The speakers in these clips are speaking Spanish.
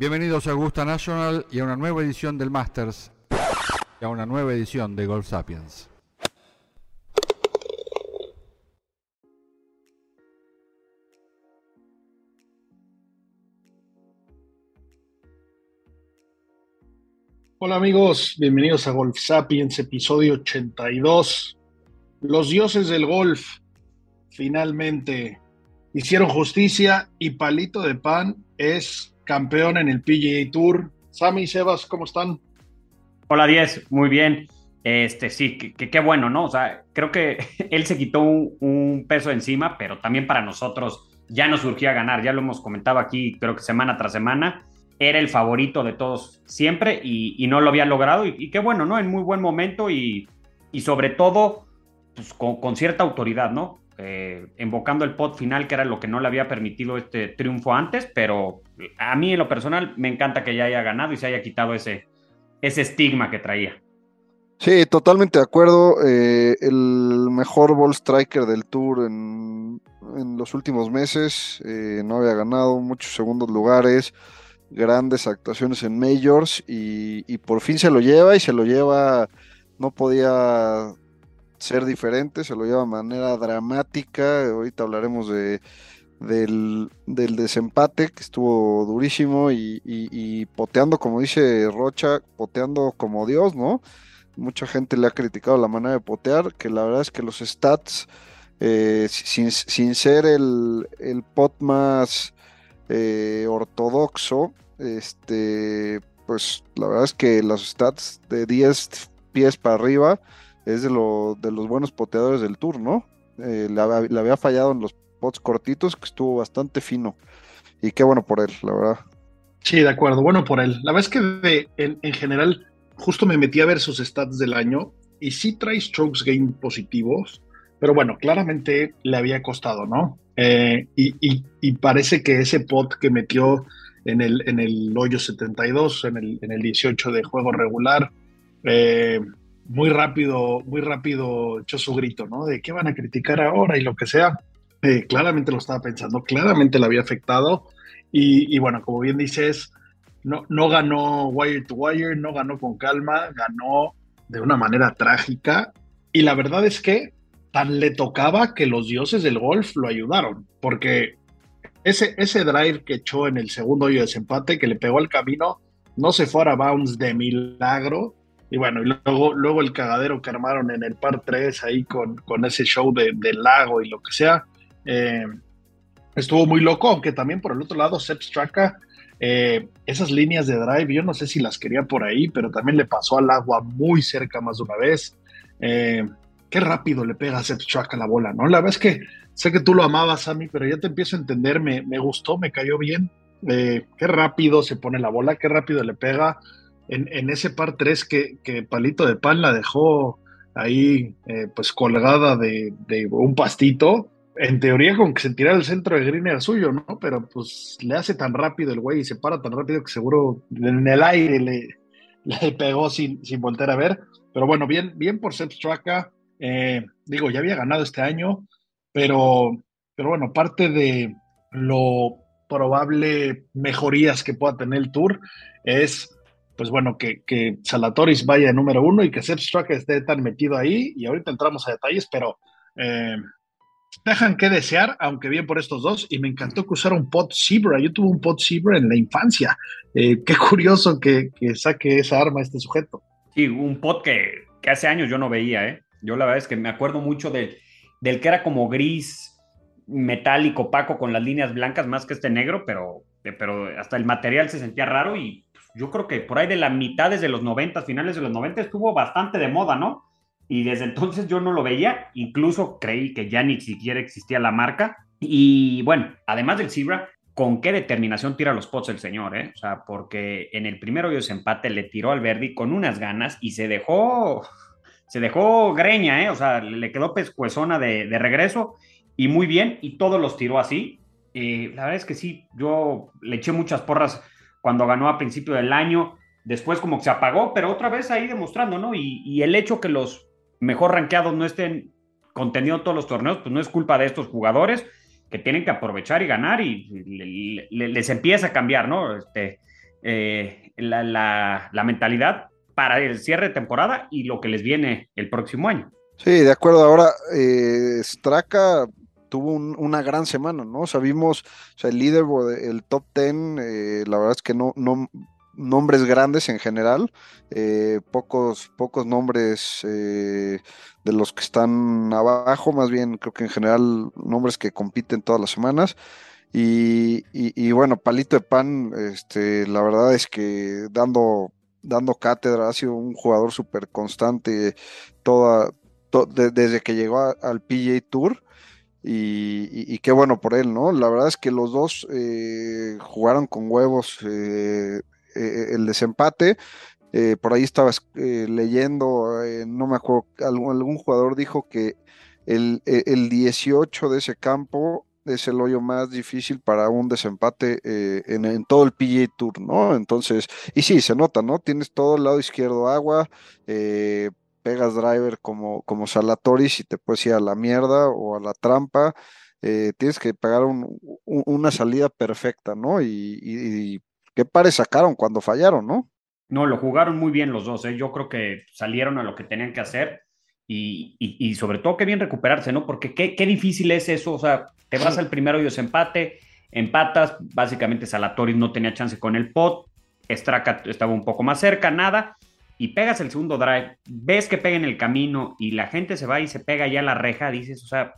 Bienvenidos a Augusta National y a una nueva edición del Masters y a una nueva edición de Golf Sapiens. Hola amigos, bienvenidos a Golf Sapiens, episodio 82. Los dioses del golf finalmente hicieron justicia y Palito de Pan es campeón en el PGA Tour. Sammy y Sebas, ¿cómo están? Hola, Diez, muy bien. Este, sí, qué bueno, ¿no? O sea, creo que él se quitó un, peso encima, pero también para nosotros ya nos surgía ganar, ya lo hemos comentado aquí, creo que semana tras semana era el favorito de todos siempre y, no lo había logrado. Y, qué bueno, ¿no? En muy buen momento y, sobre todo pues, con, cierta autoridad, ¿no? Eh, el pot final, que era lo que no le había permitido este triunfo antes, pero a mí en lo personal me encanta que ya haya ganado y se haya quitado ese, ese estigma que traía. Sí, totalmente de acuerdo. Eh, el mejor ball striker del tour en, los últimos meses. Eh, no había ganado muchos segundos lugares grandes actuaciones en Majors y, por fin se lo lleva y se lo lleva, no podía ser diferente, se lo lleva de manera dramática, ahorita hablaremos de, del, desempate que estuvo durísimo y, poteando, como dice Rocha, poteando como Dios, ¿no? Mucha gente le ha criticado la manera de potear, que la verdad es que los stats, eh, sin, ser el, el pot más eh, ortodoxo, este, pues la verdad es que las stats de 10 pies para arriba es de, lo, de los buenos poteadores del tour, ¿no? Eh, le, había fallado en los pots cortitos, que estuvo bastante fino. Y qué bueno por él, la verdad. Sí, de acuerdo, bueno por él. La verdad es que en, general, justo me metí a ver sus stats del año y sí trae strokes gain positivos, pero bueno, claramente le había costado, ¿no? Eh, y, parece que ese pot que metió en el, en el hoyo 72, en el, en el 18 de juego regular, eh, muy rápido, muy rápido echó su grito, ¿no? De qué van a criticar ahora y lo que sea. Eh, claramente lo estaba pensando, claramente le había afectado. Y, bueno, como bien dices, no, no ganó wire to wire, no ganó con calma, ganó de una manera trágica. Y la verdad es que tan le tocaba que los dioses del golf lo ayudaron, porque ese, ese drive que echó en el segundo hoyo de desempate, que le pegó al camino, no se fuera a bounce de milagro. Y bueno, y luego, luego el cagadero que armaron en el par 3 ahí con, con ese show de, del lago y lo que sea, eh, estuvo muy loco, aunque también por el otro lado, Sepp Straka, eh, esas líneas de drive, yo no sé si las quería por ahí, pero también le pasó al agua muy cerca más de una vez. Eh, qué rápido le pega a Seth a la bola, ¿no? La verdad es que sé que tú lo amabas, Sammy, pero ya te empiezo a entender, me, me gustó, me cayó bien. Eh, qué rápido se pone la bola, qué rápido le pega. En, ese par 3 que, Palito de Pan la dejó ahí, eh, pues colgada de, un pastito. En teoría, con que se tirara el centro de green era suyo, ¿no? Pero pues le hace tan rápido el güey y se para tan rápido que seguro en el aire le, pegó sin, sin volver a ver. Pero bueno, bien, bien por Seth Straka. Eh, digo, ya había ganado este año, pero, pero bueno, parte de lo probable mejorías que pueda tener el Tour es, pues bueno, que, que Salatoris vaya número uno y que Seth Struck esté tan metido ahí. Y ahorita entramos a detalles, pero eh, dejan que desear, aunque bien por estos dos. Y me encantó que usara un pot Zebra. Yo tuve un pot Zebra en la infancia. Eh, qué curioso que, que, saque esa arma este sujeto. Sí, un pot que, que hace años yo no veía, ¿eh? Yo la verdad es que me acuerdo mucho del que era como gris, metálico, opaco, con las líneas blancas, más que este negro, pero, pero hasta el material se sentía raro y yo creo que por ahí de la mitad desde los 90, finales de los 90, estuvo bastante de moda, ¿no? Y desde entonces yo no lo veía, incluso creí que ya ni siquiera existía la marca. Y bueno, además del Zebra, con qué determinación tira los pots el señor, ¿eh? O sea, porque en el primer hoyo de empate le tiró al Verdi con unas ganas y se dejó, se dejó greña, ¿eh? O sea, le quedó pescuezona de, de regreso y muy bien, y todos los tiró así. Eh, la verdad es que sí, yo le eché muchas porras cuando ganó a principio del año, después como que se apagó, pero otra vez ahí demostrando, ¿no? Y, y el hecho que los mejor rankeados no estén conteniendo todos los torneos, pues no es culpa de estos jugadores que tienen que aprovechar y ganar y, les empieza a cambiar, ¿no? Este, eh, la, mentalidad para el cierre de temporada y lo que les viene el próximo año. Sí, de acuerdo. Ahora, eh, Straka tuvo una gran semana, ¿no? Sabimos, o sea, el líder, el top ten, eh, la verdad es que no, no, nombres grandes en general, eh, pocos, pocos nombres eh, de los que están abajo, más bien creo que en general nombres que compiten todas las semanas. Y, bueno, Palito de Pan, este, la verdad es que dando, dando cátedra, ha sido un jugador súper constante toda, desde que llegó al PGA Tour. Y, qué bueno por él, ¿no? La verdad es que los dos eh, jugaron con huevos eh, el desempate. Eh, por ahí estaba eh, leyendo, no me acuerdo, algún, jugador dijo que el, 18 de ese campo es el hoyo más difícil para un desempate en, todo el PGA Tour, ¿no? Entonces, y sí, se nota, ¿no? Tienes todo el lado izquierdo agua, pegas driver como, como Salatoris y te puedes ir a la mierda o a la trampa. tienes que pegar una salida perfecta, ¿no? y qué pares sacaron cuando fallaron, ¿no? No, lo jugaron muy bien los dos, ¿eh? yo creo que salieron a lo que tenían que hacer y, sobre todo qué bien recuperarse, ¿no? Porque qué, difícil es eso, o sea, te vas al primero y empate, empatas, básicamente Salatoris no tenía chance con el pot, Straka estaba un poco más cerca, nada, y pegas el segundo drive, ves que pega en el camino y la gente se va y se pega ya la reja, dices, o sea,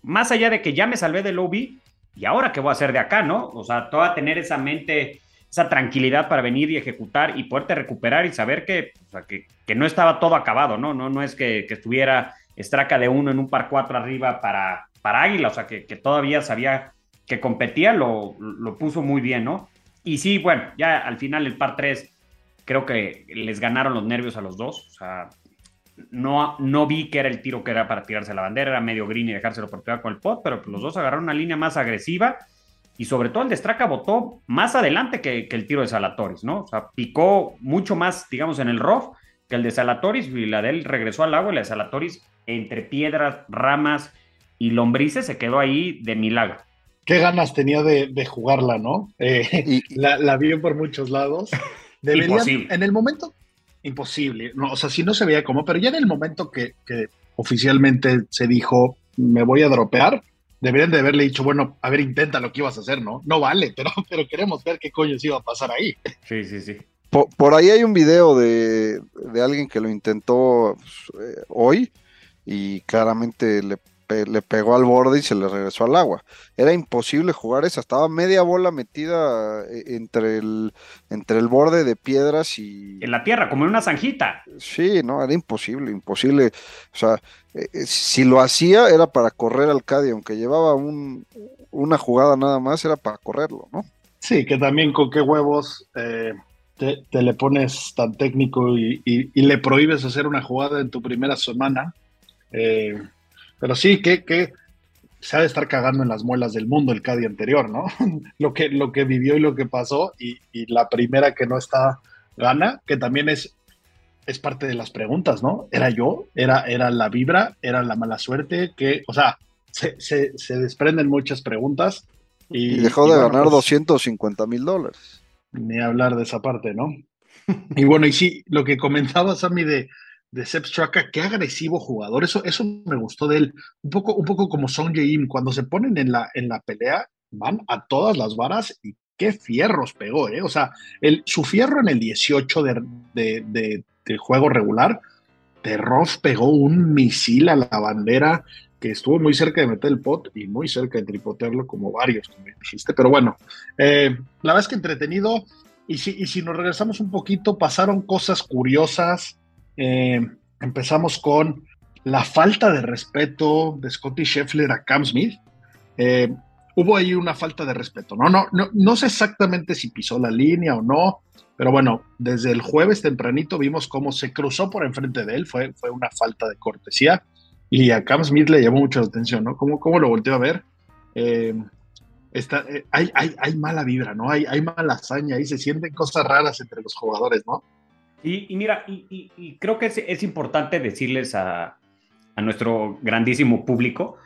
más allá de que ya me salvé del lobby, y ahora qué voy a hacer de acá, ¿no? O sea, toda tener esa mente esa tranquilidad para venir y ejecutar y poderte recuperar y saber que, que, no estaba todo acabado, ¿no? No, no es que, estuviera estraca de uno en un par cuatro arriba para, para Águila, o sea, que, todavía sabía que competía, lo, lo, puso muy bien, ¿no? Y sí, bueno, ya al final el par tres creo que les ganaron los nervios a los dos, o sea, no, no vi que era el tiro que era para tirarse la bandera, era medio green y dejárselo por con el pot, pero los dos agarraron una línea más agresiva y sobre todo el de Straka votó más adelante que, el tiro de Salatoris, ¿no? O sea, picó mucho más, digamos, en el rough que el de Salatoris y la de él regresó al agua y la de Salatoris entre piedras, ramas y lombrices se quedó ahí de milagro. Qué ganas tenía de, jugarla, ¿no? Eh, la, la vio por muchos lados. imposible. En el momento, imposible. No, o sea, si no se veía cómo, pero ya en el momento que, que oficialmente se dijo, me voy a dropear, deberían de haberle dicho, bueno, a ver, intenta lo que ibas a hacer, ¿no? No vale, pero, pero queremos ver qué coño se iba a pasar ahí. Sí, sí, sí. Por, ahí hay un video de, de alguien que lo intentó eh, hoy y claramente le le pegó al borde y se le regresó al agua. Era imposible jugar esa, estaba media bola metida eh, entre el, entre el borde de piedras y... En la tierra, como en una zanjita. Sí, no, era imposible, imposible. O sea, eh, eh, si lo hacía era para correr al Cádiz, aunque llevaba un, una jugada nada más, era para correrlo, ¿no? Sí, que también con qué huevos te, le pones tan técnico y, y, le prohíbes hacer una jugada en tu primera semana. Eh, pero sí, que, que se ha de estar cagando en las muelas del mundo el Cadi anterior, ¿no? lo, que, lo que vivió y lo que pasó, y, la primera que no está gana, que también es, es parte de las preguntas, ¿no? ¿Era yo? ¿Era, era la vibra? ¿Era la mala suerte? que O sea, se, se, desprenden muchas preguntas. Y, dejó de ganar 250 pues, mil dólares. Ni hablar de esa parte, ¿no? y bueno, y sí, lo que comentabas a mí de de Sepp Straka, qué agresivo jugador, eso, eso me gustó de él, un poco, un poco como Song Jae-im, cuando se ponen en la, en la pelea, van a todas las varas y qué fierros pegó, ¿eh? O sea, el, su fierro en el 18 de, juego regular, de Ross pegó un misil a la bandera que estuvo muy cerca de meter el pot y muy cerca de tripotearlo como varios, como dijiste, pero bueno, eh, la verdad es que entretenido, y si, y si nos regresamos un poquito, pasaron cosas curiosas, eh, empezamos con la falta de respeto de Scotty Scheffler a Cam Smith. Eh, hubo ahí una falta de respeto, ¿no? No, no, no sé exactamente si pisó la línea o no, pero bueno, desde el jueves tempranito vimos cómo se cruzó por enfrente de él, fue, fue una falta de cortesía y a Cam Smith le llamó mucho la atención, ¿no? ¿Cómo, cómo lo volteó a ver? Eh, está, hay, hay, hay, mala vibra, ¿no? Hay, hay mala hazaña, ahí se sienten cosas raras entre los jugadores, ¿no? Y, mira, y, creo que es, importante decirles a, nuestro grandísimo público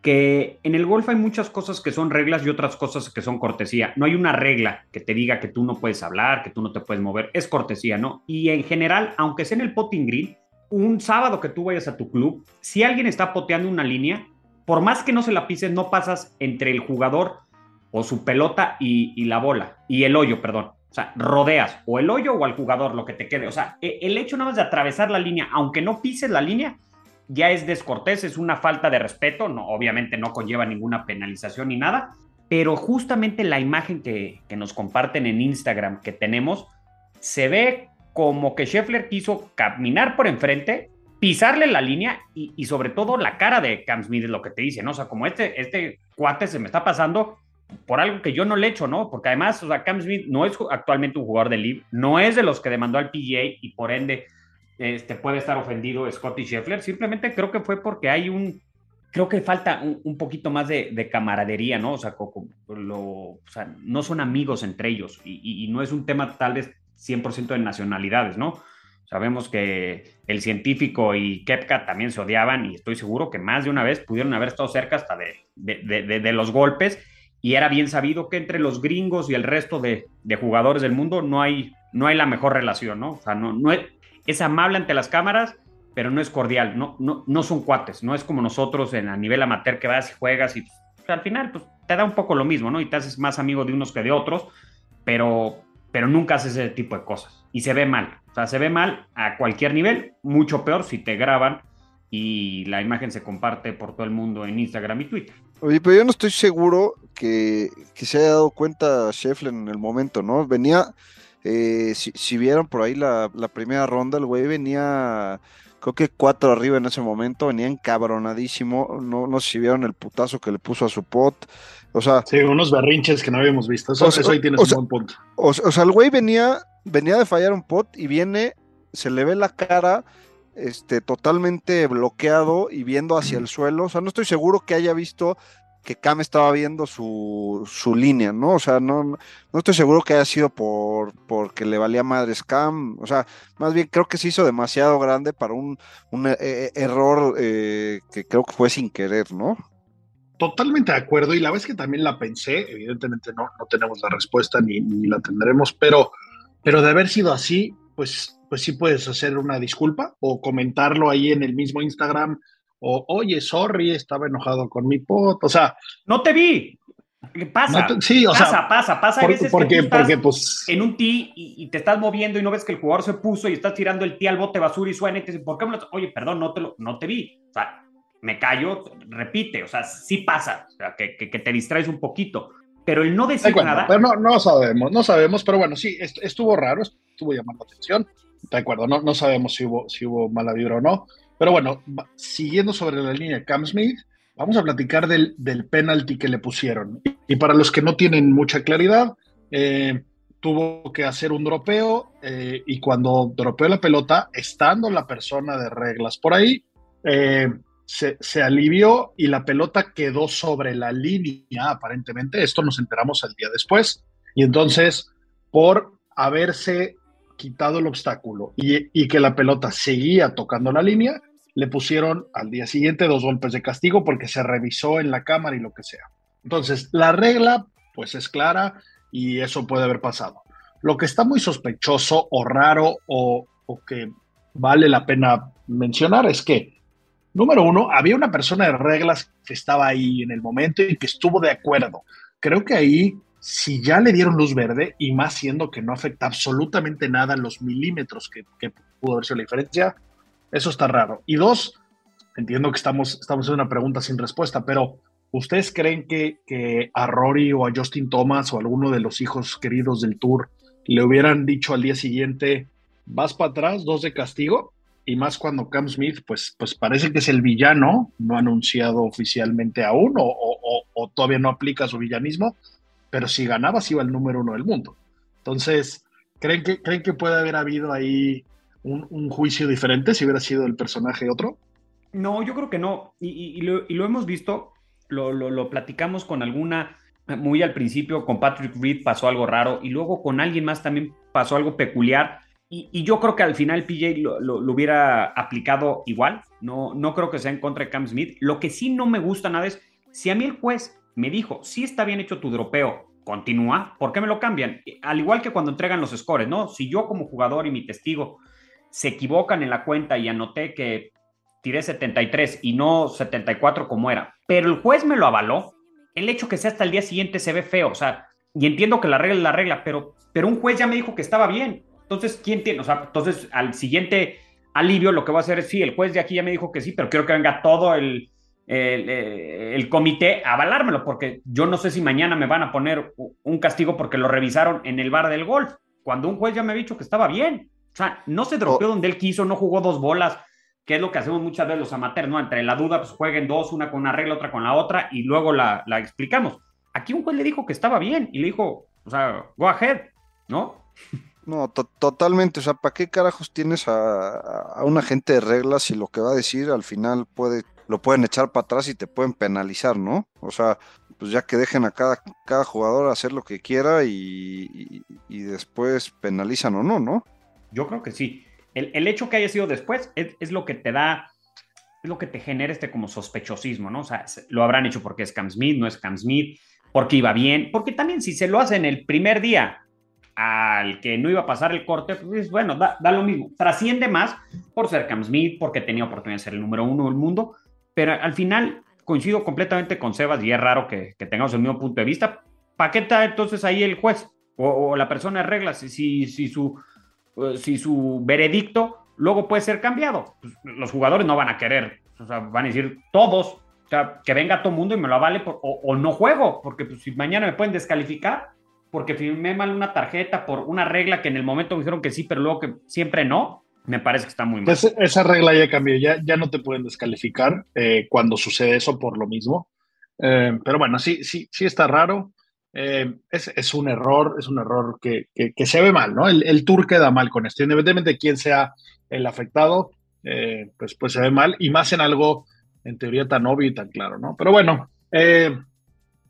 que en el golf hay muchas cosas que son reglas y otras cosas que son cortesía. No hay una regla que te diga que tú no puedes hablar, que tú no te puedes mover. Es cortesía, ¿no? Y en general, aunque sea en el potting green, un sábado que tú vayas a tu club, si alguien está poteando una línea, por más que no se la pises, no pasas entre el jugador o su pelota y la bola, y el hoyo, perdón. O sea, rodeas o el hoyo o al jugador, lo que te quede. O sea, e, el hecho nada más de atravesar la línea, aunque no pises la línea, ya es descortés, es una falta de respeto, no, obviamente no conlleva ninguna penalización ni nada, pero justamente la imagen que, que nos comparten en Instagram que tenemos, se ve como que Scheffler quiso caminar por enfrente, pisarle la línea y, y, sobre todo la cara de Cam Smith es lo que te dice, ¿no? O sea, como este, este cuate se me está pasando por algo que yo no le echo, ¿no? Porque además, o sea, Cam Smith no es actualmente un jugador de live, no es de los que demandó al PGA y por ende este, puede estar ofendido Scotty Scheffler. Simplemente creo que fue porque hay un, creo que falta un, un poquito más de, de, camaradería, ¿no? O sea, no son amigos entre ellos y, no es un tema tal vez 100% de nacionalidades, ¿no? Sabemos que el científico y Kepka también se odiaban y estoy seguro que más de una vez pudieron haber estado cerca hasta de los golpes y era bien sabido que entre los gringos y el resto de, jugadores del mundo no hay, no hay la mejor relación, ¿no? O sea, no, no es, es amable ante las cámaras, pero no es cordial, no, no, no son cuates, no es como nosotros en a nivel amateur que vas y juegas y al final pues, te da un poco lo mismo, ¿no? Y te haces más amigo de unos que de otros, pero, pero nunca haces ese tipo de cosas. Y se ve mal, o sea, se ve mal a cualquier nivel, mucho peor si te graban y la imagen se comparte por todo el mundo en Instagram y Twitter. Oye, pero yo no estoy seguro que, que se haya dado cuenta Sheffler en el momento, ¿no? Venía, eh, si, si, vieron por ahí la, la primera ronda, el güey venía, creo que cuatro arriba en ese momento, venía encabronadísimo, no, no sé si vieron el putazo que le puso a su pot, o sea... Sí, unos berrinches que no habíamos visto, eso, o sea, eso ahí tienes o sea, un buen punto. O, o sea, el güey venía, venía de fallar un pot y viene, se le ve la cara este, totalmente bloqueado y viendo hacia el suelo. O sea, no estoy seguro que haya visto que Cam estaba viendo su, su línea, ¿no? O sea, no, no estoy seguro que haya sido por porque le valía madres Cam. O sea, más bien creo que se hizo demasiado grande para un, un eh, error eh, que creo que fue sin querer, ¿no? Totalmente de acuerdo, y la vez que también la pensé, evidentemente no, no tenemos la respuesta ni, ni la tendremos, pero, pero de haber sido así, pues pues sí puedes hacer una disculpa o comentarlo ahí en el mismo Instagram o, oye, sorry, estaba enojado con mi pot, o sea... No te vi. Pasa, no te, sí, o pasa, sea, pasa, pasa. Por, Hay veces porque, que tú estás porque, pues... en un tee y, y, te estás moviendo y no ves que el jugador se puso y estás tirando el tee al bote basura y suena y te ¿por qué me lo... Oye, perdón, no te, lo, no te vi. O sea, me callo, repite, o sea, sí pasa, o sea, que, que, que te distraes un poquito. Pero el no decir nada... Pero no, no sabemos, no sabemos, pero bueno, sí, estuvo raro, estuvo llamando la atención de acuerdo, no, no sabemos si hubo, si hubo mala vibra o no. Pero bueno, siguiendo sobre la línea de Cam Smith, vamos a platicar del, del penalti que le pusieron. Y, para los que no tienen mucha claridad, eh, tuvo que hacer un dropeo eh, y cuando dropeó la pelota, estando la persona de reglas por ahí, eh, se, se, alivió y la pelota quedó sobre la línea, aparentemente. Esto nos enteramos al día después. Y entonces, por haberse quitado el obstáculo y, que la pelota seguía tocando la línea, le pusieron al día siguiente dos golpes de castigo porque se revisó en la cámara y lo que sea. Entonces, la regla pues es clara y eso puede haber pasado. Lo que está muy sospechoso o raro o, o que vale la pena mencionar es que, número uno, había una persona de reglas que estaba ahí en el momento y que estuvo de acuerdo. Creo que ahí si ya le dieron luz verde y más siendo que no afecta absolutamente nada los milímetros que, que, pudo haber sido la diferencia, eso está raro. Y dos, entiendo que estamos, estamos en una pregunta sin respuesta, pero ¿ustedes creen que, a Rory o a Justin Thomas o alguno de los hijos queridos del Tour le hubieran dicho al día siguiente, vas para atrás, dos de castigo? Y más cuando Cam Smith, pues, pues parece que es el villano, no anunciado oficialmente aún, o, o todavía no aplica su villanismo, pero si ganabas iba el número uno del mundo. Entonces, ¿creen que, ¿creen que puede haber habido ahí un, juicio diferente si hubiera sido el personaje otro? No, yo creo que no. Y, lo, hemos visto, lo, platicamos con alguna, muy al principio, con Patrick Reed pasó algo raro y luego con alguien más también pasó algo peculiar. Y, yo creo que al final PJ lo, hubiera aplicado igual. No, no creo que sea en contra de Cam Smith. Lo que sí no me gusta nada es, si a mí el juez me dijo, sí está bien hecho tu dropeo, continúa, ¿por qué me lo cambian? Al igual que cuando entregan los scores, ¿no? Si yo como jugador y mi testigo se equivocan en la cuenta y anoté que tiré 73 y no 74 como era, pero el juez me lo avaló, el hecho que sea hasta el día siguiente se ve feo, o sea, y entiendo que la regla es la regla, pero, pero un juez ya me dijo que estaba bien. Entonces, ¿quién tiene? O sea, entonces al siguiente alivio lo que voy a hacer es, sí, el juez de aquí ya me dijo que sí, pero quiero que venga todo el, el, comité a avalármelo, porque yo no sé si mañana me van a poner un castigo porque lo revisaron en el bar del golf, cuando un juez ya me ha dicho que estaba bien. O sea, no se dropeó donde él quiso, no jugó dos bolas, que es lo que hacemos muchas veces los amateurs, ¿no? Entre la duda, pues jueguen dos, una con una regla, otra con la otra, y luego la, la explicamos. Aquí un juez le dijo que estaba bien y le dijo, o sea, go ahead, ¿no? No, totalmente. O sea, ¿para qué carajos tienes a, un agente de reglas si lo que va a decir al final puede, lo pueden echar para atrás y te pueden penalizar, ¿no? O sea, pues ya que dejen a cada, cada jugador hacer lo que quiera y, después penalizan o no, ¿no? Yo creo que sí. El, hecho que haya sido después es, lo que te da, es lo que te genera este como sospechosismo, ¿no? O sea, lo habrán hecho porque es Cam Smith, no es Cam Smith, porque iba bien, porque también si se lo hacen el primer día al que no iba a pasar el corte, pues bueno, da, lo mismo. Trasciende más por ser Cam Smith, porque tenía oportunidad de ser el número uno del mundo, pero al final coincido completamente con Sebas y es raro que, tengamos el mismo punto de vista. ¿Para qué está entonces ahí el juez o, la persona de reglas si, su, eh, si su veredicto luego puede ser cambiado? Pues los jugadores no van a querer, o sea, van a decir todos, que venga todo mundo y me lo avale o, o, no juego, porque pues, si mañana me pueden descalificar, porque firmé mal una tarjeta por una regla que en el momento me dijeron que sí, pero luego que siempre no, me parece que está muy mal. esa regla ya cambió, ya, ya no te pueden descalificar eh, cuando sucede eso por lo mismo. Eh, pero bueno, sí, sí, sí está raro. Eh, es, es, un error, es un error que, que, se ve mal, ¿no? El, el, tour queda mal con esto, independientemente de quién sea el afectado, pues, pues se ve mal, y más en algo en teoría tan obvio y tan claro, ¿no? Pero bueno,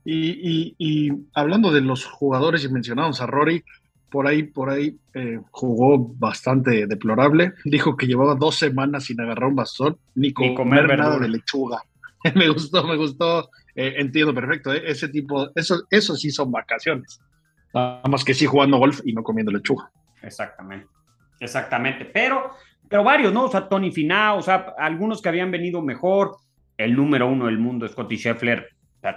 y, hablando de los jugadores y mencionados a Rory, por ahí, por ahí eh, jugó bastante deplorable. Dijo que llevaba dos semanas sin agarrar un bastón ni, comer, nada de lechuga. me gustó, me gustó. Eh, entiendo perfecto. Eh, ese tipo, eso, eso sí son vacaciones. Nada más que sí jugando golf y no comiendo lechuga. Exactamente, exactamente. Pero, pero varios, ¿no? O sea, Tony Finau, o sea, algunos que habían venido mejor. El número uno del mundo, Scotty Scheffler,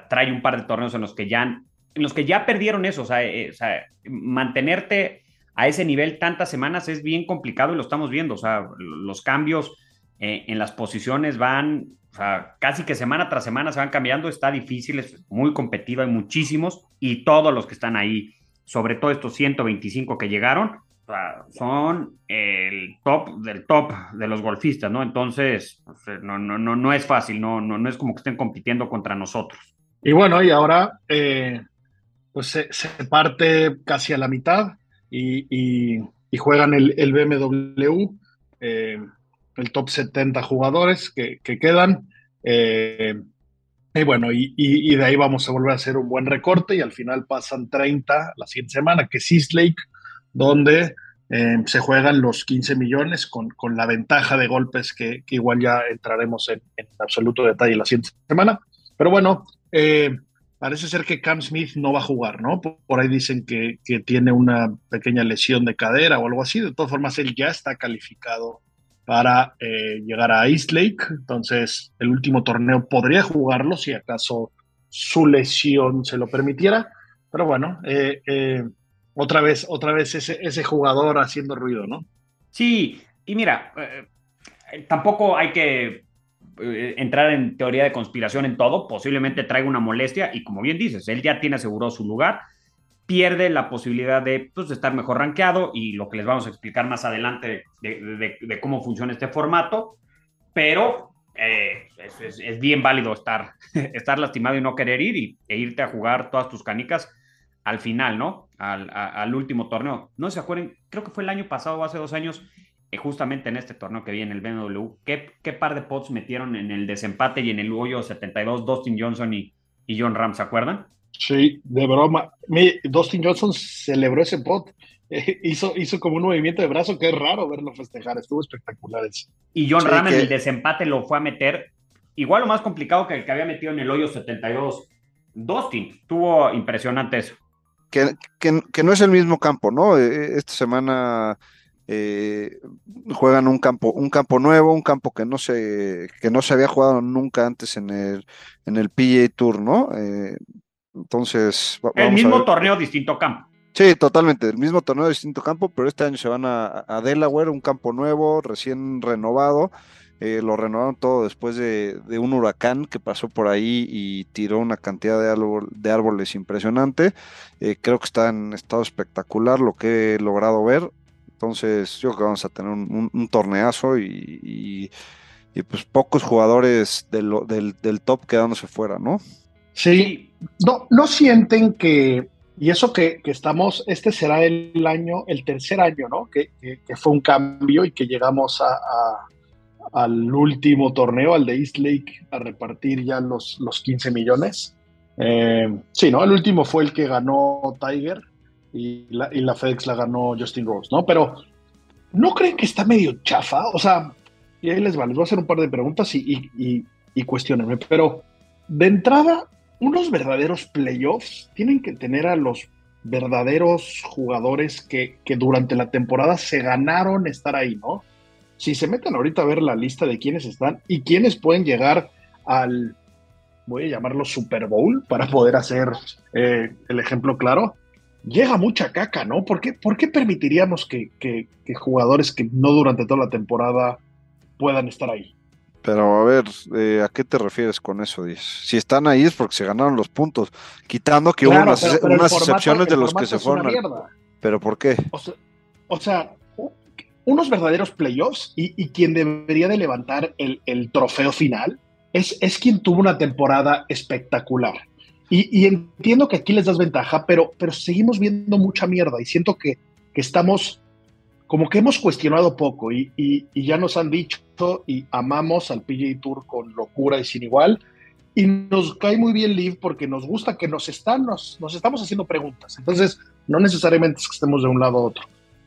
trae un par de torneos en los que ya, en los que ya perdieron eso. Eh, o sea, mantenerte a ese nivel tantas semanas es bien complicado y lo estamos viendo. O sea, los cambios eh, en las posiciones van, o sea, casi que semana tras semana se van cambiando. Está difícil, es muy competido, hay muchísimos y todos los que están ahí, sobre todo estos 125 que llegaron, son el top del top de los golfistas, ¿no? Entonces, no, no, no, no es fácil, no, no, no es como que estén compitiendo contra nosotros. Y bueno, y ahora eh, pues se, parte casi a la mitad y, juegan el, BMW, eh, el top 70 jugadores que, quedan. Eh, y bueno, y, de ahí vamos a volver a hacer un buen recorte y al final pasan 30 la siguiente semana, que es East Lake, donde se juegan los 15 millones con, con la ventaja de golpes que, igual ya entraremos en, en, absoluto detalle la siguiente semana. Pero bueno, eh, parece ser que Cam Smith no va a jugar, ¿no? Por, ahí dicen que, tiene una pequeña lesión de cadera o algo así. De todas formas, él ya está calificado para eh, llegar a East Lake. Entonces, el último torneo podría jugarlo si acaso su lesión se lo permitiera. Pero bueno, eh, otra vez, otra vez ese, jugador haciendo ruido, ¿no? Sí, y mira, tampoco hay que eh, entrar en teoría de conspiración en todo, posiblemente traiga una molestia y como bien dices, él ya tiene asegurado su lugar, pierde la posibilidad de, pues, estar mejor rankeado y lo que les vamos a explicar más adelante de, cómo funciona este formato, pero eh, es, bien válido estar, estar lastimado y no querer ir y, e irte a jugar todas tus canicas al final, ¿no? Al, último torneo. No se acuerden, creo que fue el año pasado o hace dos años, eh, justamente en este torneo que vi en el BMW, ¿qué, qué par de pots metieron en el desempate y en el hoyo 72 Dustin Johnson y, y John Ram, ¿se acuerdan? Sí, de broma. Mi, Dustin Johnson celebró ese pot. hizo, hizo como un movimiento de brazo que es raro verlo festejar. Estuvo espectacular. Y John Ram en el desempate lo fue a meter igual o más complicado que el que había metido en el hoyo 72. Dustin, estuvo impresionante eso. Que, que, no es el mismo campo, ¿no? E, esta semana eh, juegan un campo, un campo nuevo, un campo que no se, que no se había jugado nunca antes en el, en el PGA Tour, ¿no? Eh, entonces. El mismo torneo, distinto campo. Sí, totalmente, el mismo torneo, distinto campo, pero este año se van a, Delaware, un campo nuevo, recién renovado. Eh, lo renovaron todo después de, un huracán que pasó por ahí y tiró una cantidad de, de árboles impresionante. Eh, creo que está en estado espectacular lo que he logrado ver. Entonces, yo creo que vamos a tener un, torneazo y, pues pocos jugadores del, del, top quedándose fuera, ¿no? Sí, no, no sienten que, y eso que, estamos, este será el año, el tercer año, ¿no? Que, fue un cambio y que llegamos a, al último torneo, al de East Lake, a repartir ya los, los 15 millones. Eh, sí, ¿no? El último fue el que ganó Tiger y la, y la FedEx la ganó Justin Rose, ¿no? Pero ¿no creen que está medio chafa? O sea, y ahí les va, les voy a hacer un par de preguntas y, y, y cuestionenme, pero de entrada, unos verdaderos playoffs tienen que tener a los verdaderos jugadores que, durante la temporada se ganaron estar ahí, ¿no? Si se meten ahorita a ver la lista de quiénes están y quiénes pueden llegar al, voy a llamarlo Super Bowl para poder hacer eh, el ejemplo claro, llega mucha caca, ¿no? ¿Por qué, por qué permitiríamos que, que, jugadores que no durante toda la temporada puedan estar ahí? Pero a ver, eh, ¿a qué te refieres con eso? Si están ahí es porque se ganaron los puntos, quitando que hubo unas, excepciones de los que se fueron. ¿Pero por qué? O sea, unos verdaderos playoffs y, quien debería de levantar el, trofeo final es, es, quien tuvo una temporada espectacular. Y, entiendo que aquí les das ventaja, pero, pero seguimos viendo mucha mierda y siento que, que estamos como que hemos cuestionado poco y, ya nos han dicho y amamos al PGA Tour con locura y sin igual. Y nos cae muy bien Liv porque nos gusta que nos, están, nos, nos estamos haciendo preguntas. Entonces, no necesariamente es que estemos de un lado a otro.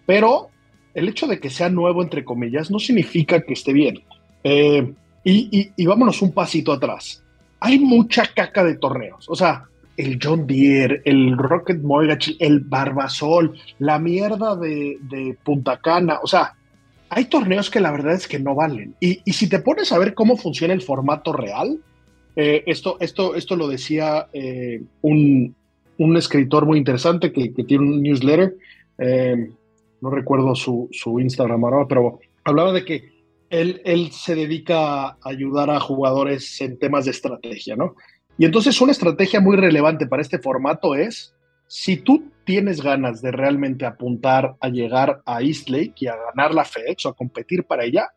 Pero el hecho de que sea nuevo, entre comillas, no significa que esté bien. Eh, y, y vámonos un pasito atrás. Hay mucha caca de torneos. O sea, el John Deere, el Rocket Mortgage, el Barbasol, la mierda de, Punta Cana. O sea, hay torneos que la verdad es que no valen. Y, si te pones a ver cómo funciona el formato real, eh, esto, esto, esto lo decía eh, un, escritor muy interesante que, tiene un newsletter. Eh, no recuerdo su, Instagram ahora, pero hablaba de que él, se dedica a ayudar a jugadores en temas de estrategia, ¿no? Y entonces una estrategia muy relevante para este formato es, si tú tienes ganas de realmente apuntar a llegar a East Lake y a ganar la FedEx o a competir para ella,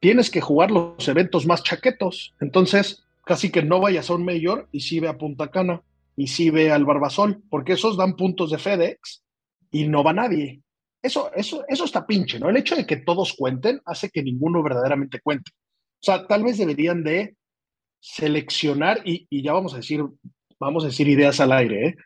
tienes que jugar los eventos más chaquetos. Entonces, casi que no vayas a un mayor y sí ve a Punta Cana y sí ve al Barbasol, porque esos dan puntos de FedEx y no va nadie. Eso, eso, eso está pinche, ¿no? El hecho de que todos cuenten hace que ninguno verdaderamente cuente. O sea, tal vez deberían de seleccionar, y, ya vamos a decir, vamos a decir ideas al aire, ¿eh?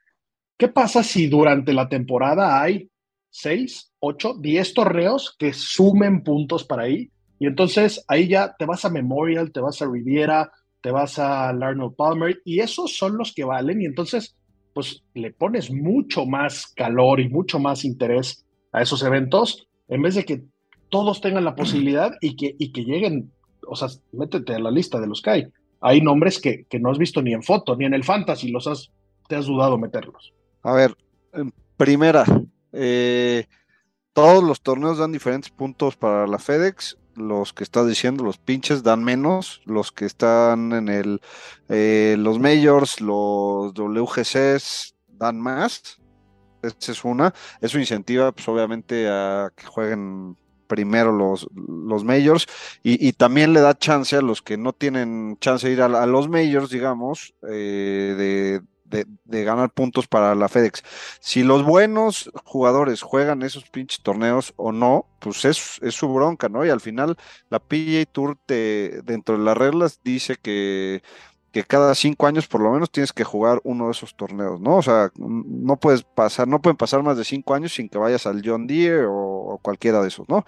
¿Qué pasa si durante la temporada hay seis, ocho, diez torneos que sumen puntos para ahí? Y entonces ahí ya te vas a Memorial, te vas a Riviera, te vas a Arnold Palmer, y esos son los que valen, y entonces pues le pones mucho más calor y mucho más interés a esos eventos, en vez de que todos tengan la posibilidad y que, y que lleguen, o sea, métete a la lista de los que hay hay nombres que, no has visto ni en foto, ni en el fantasy, los has, te has dudado meterlos. A ver, primera, eh, todos los torneos dan diferentes puntos para la FedEx. Los que estás diciendo, los pinches dan menos. Los que están en el eh, los majors, los WGCs dan más. Esa es una. Eso incentiva, pues, obviamente, a que jueguen primero los, los majors y, también le da chance a los que no tienen chance de ir a, los majors, digamos, eh, de, de, ganar puntos para la FedEx. Si los buenos jugadores juegan esos pinches torneos o no, pues es, es su bronca, ¿no? Y al final la PGA Tour te, dentro de las reglas dice que que cada cinco años por lo menos tienes que jugar uno de esos torneos, ¿no? O sea, no puedes pasar, no pueden pasar más de cinco años sin que vayas al John Deere o, cualquiera de esos, ¿no?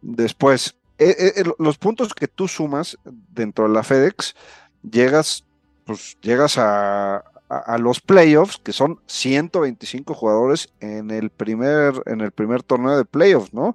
Después, eh, eh, eh, los puntos que tú sumas dentro de la FedEx, llegas, pues llegas a, los playoffs, que son 125 jugadores en el primer, en el primer torneo de playoffs, ¿no?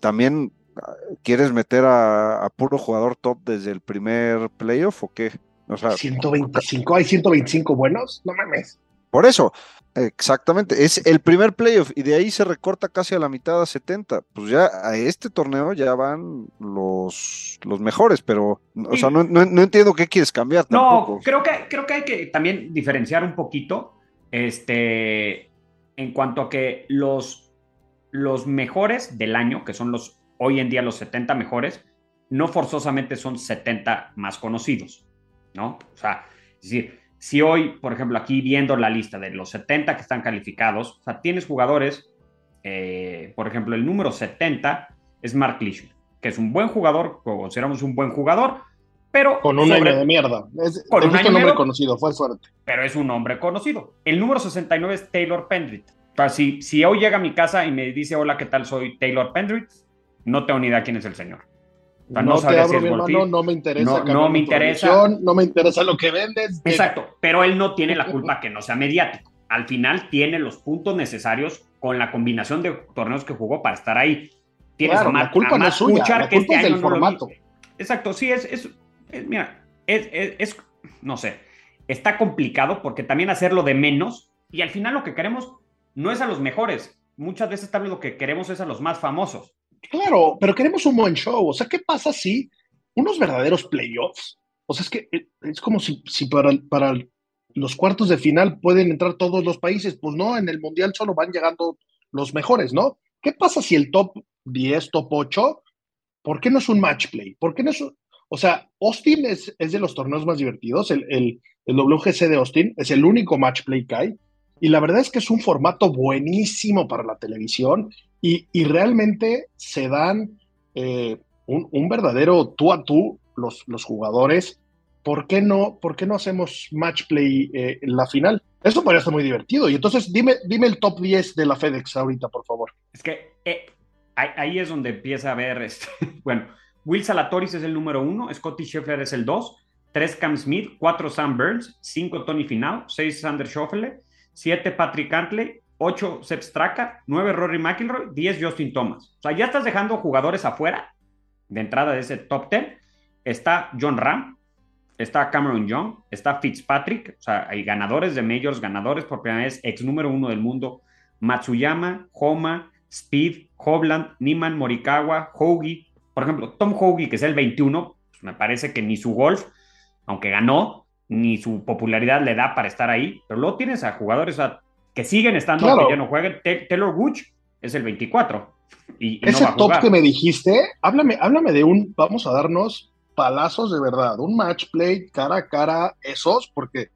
también ah, quieres meter a, a puro jugador top desde el primer playoff o qué? O sea, 125, hay 125 buenos, no mames. Por eso, exactamente, es el primer playoff y de ahí se recorta casi a la mitad a 70. Pues ya a este torneo ya van los, los mejores, pero, o sea, no, entiendo qué quieres cambiar. No, creo que, creo que hay que también diferenciar un poquito este, en cuanto a que los, los mejores del año, que son los hoy en día los 70 mejores, no forzosamente son 70 más conocidos. ¿No? O sea, es decir, si hoy, por ejemplo, aquí viendo la lista de los 70 que están calificados, o sea, tienes jugadores, eh, por ejemplo, el número 70 es Mark Leishman, que es un buen jugador, consideramos un buen jugador, pero... Con un año de mierda. Es, con un, nombre conocido, fue suerte. Pero es un nombre conocido. El número 69 es Taylor Pendrit. O sea, si, si hoy llega a mi casa y me dice, hola, ¿qué tal? Soy Taylor Pendrit, no tengo ni idea quién es el señor no, no te abro, mi hermano, no me interesa. No, me interesa. No me interesa lo que vendes. Exacto, pero él no tiene la culpa que no sea mediático. Al final tiene los puntos necesarios con la combinación de torneos que jugó para estar ahí. Tienes claro, la culpa no es suya, la que este es del formato. Exacto, sí, es, es, mira, es, es, no sé, está complicado porque también hacerlo de menos y al final lo que queremos no es a los mejores. Muchas veces tal vez lo que queremos es a los más famosos. Claro, pero queremos un buen show. O sea, ¿qué pasa si unos verdaderos playoffs? O sea, es que eh, es como si, para, los cuartos de final pueden entrar todos los países. Pues no, en el Mundial solo van llegando los mejores, ¿no? ¿Qué pasa si el top 10, top 8, ¿por qué no es un match play? ¿Por qué no es O sea, Austin es, de los torneos más divertidos. El, el, el WGC de Austin es el único match play que hay. Y la verdad es que es un formato buenísimo para la televisión y, realmente se dan eh, un, verdadero tú a tú los, jugadores. ¿Por qué, no, ¿Por qué no hacemos match play eh, en la final? Eso podría ser muy divertido. Y entonces dime, dime el top 10 de la FedEx ahorita, por favor. Es que eh, ahí es donde empieza a ver, este, bueno, Will Salatoris es el número uno, Scotty Scheffler es el dos, tres Cam Smith, cuatro Sam Burns, cinco Tony Finau, seis Sander Schoffele, siete Patrick Cantley, 8 Seb Straka, 9 Rory McIlroy, 10 Justin Thomas. O sea, ya estás dejando jugadores afuera de entrada de ese top 10. Está John Ram, está Cameron Young, está Fitzpatrick, o sea, hay ganadores de majors, ganadores por primera vez, ex número uno del mundo, Matsuyama, Homa, Speed, Hovland, Niman, Morikawa, Hoagie. Por ejemplo, Tom Hoagie, que es el 21, pues me parece que ni su golf, aunque ganó, ni su popularidad le da para estar ahí, pero luego tienes a jugadores, a que siguen estando, que ya no jueguen. Taylor Gooch es el 24. Y, Ese top que me dijiste, háblame, háblame de un, vamos a darnos palazos de verdad, un match play cara a cara, esos, porque,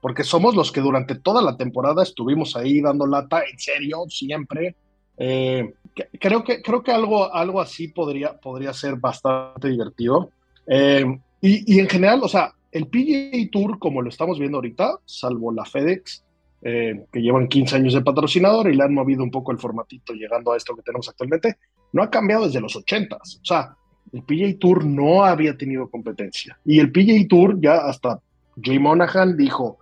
porque somos los que durante toda la temporada estuvimos ahí dando lata, en serio, siempre. Eh, creo que, creo que algo, algo así podría, podría ser bastante divertido. Eh, y, y, en general, o sea, el PGA Tour, como lo estamos viendo ahorita, salvo la FedEx, eh, que llevan 15 años de patrocinador y le han movido un poco el formatito llegando a esto que tenemos actualmente, no ha cambiado desde los 80 O sea, el PGA Tour no había tenido competencia. Y el PGA Tour ya hasta Jay Monahan dijo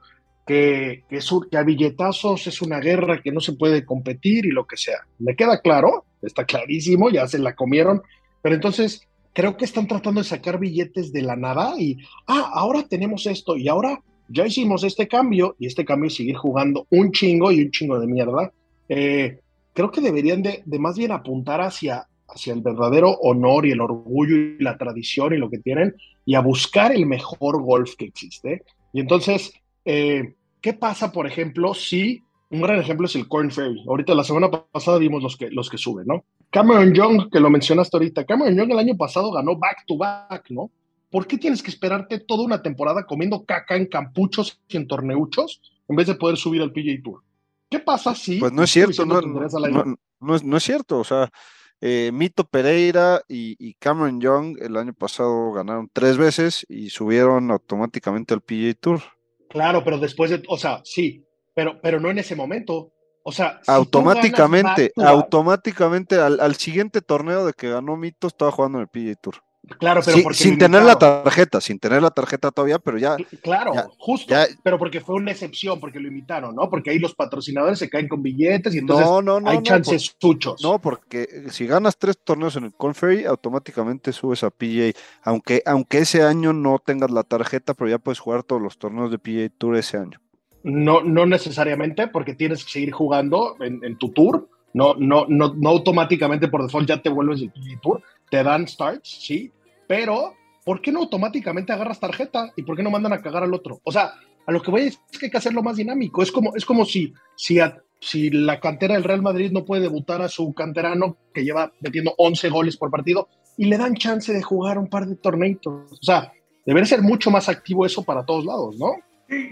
que, que, que a billetazos es una guerra que no se puede competir y lo que sea. Me queda claro, está clarísimo, ya se la comieron, pero entonces creo que están tratando de sacar billetes de la nada y, ah, ahora tenemos esto y ahora ya hicimos este cambio y este cambio es seguir jugando un chingo y un chingo de mierda. Eh, creo que deberían de, más bien apuntar hacia, hacia el verdadero honor y el orgullo y la tradición y lo que tienen y a buscar el mejor golf que existe. Y entonces, eh, ¿qué pasa, por ejemplo, si un gran ejemplo es el Corn Ferry? Ahorita la semana pasada vimos los que, los que suben, ¿no? Cameron Young, que lo mencionaste ahorita, Cameron Young el año pasado ganó back to back, ¿no? ¿Por qué tienes que esperarte toda una temporada comiendo caca en campuchos y en torneuchos en vez de poder subir al PJ Tour? ¿Qué pasa si... Pues no es cierto, no, no, es, no es cierto, o sea, eh, Mito Pereira y, Cameron Young el año pasado ganaron tres veces y subieron automáticamente al PGA Tour. Claro, pero después de, o sea, sí, pero, pero no en ese momento. O sea, automáticamente, automáticamente al, al, siguiente torneo de que ganó Mito estaba jugando en el PGA Tour. Claro, pero sin tener la tarjeta, sin tener la tarjeta todavía, pero ya. Claro, justo. pero porque fue una excepción, porque lo imitaron, ¿no? Porque ahí los patrocinadores se caen con billetes y entonces hay chances suchos. No, porque si ganas tres torneos en el Conferry, automáticamente subes a PGA. Aunque, aunque ese año no tengas la tarjeta, pero ya puedes jugar todos los torneos de PGA Tour ese año. No, no necesariamente, porque tienes que seguir jugando en, en tu tour. No, no, no, no automáticamente por default ya te vuelves el PGA Tour te dan starts, sí, pero ¿por qué no automáticamente agarras tarjeta? ¿Y por qué no mandan a cagar al otro? O sea, a lo que voy es que hay que hacerlo más dinámico. Es como, es como si, si, si la cantera del Real Madrid no puede debutar a su canterano que lleva metiendo 11 goles por partido y le dan chance de jugar un par de torneitos. O sea, debería ser mucho más activo eso para todos lados, ¿no?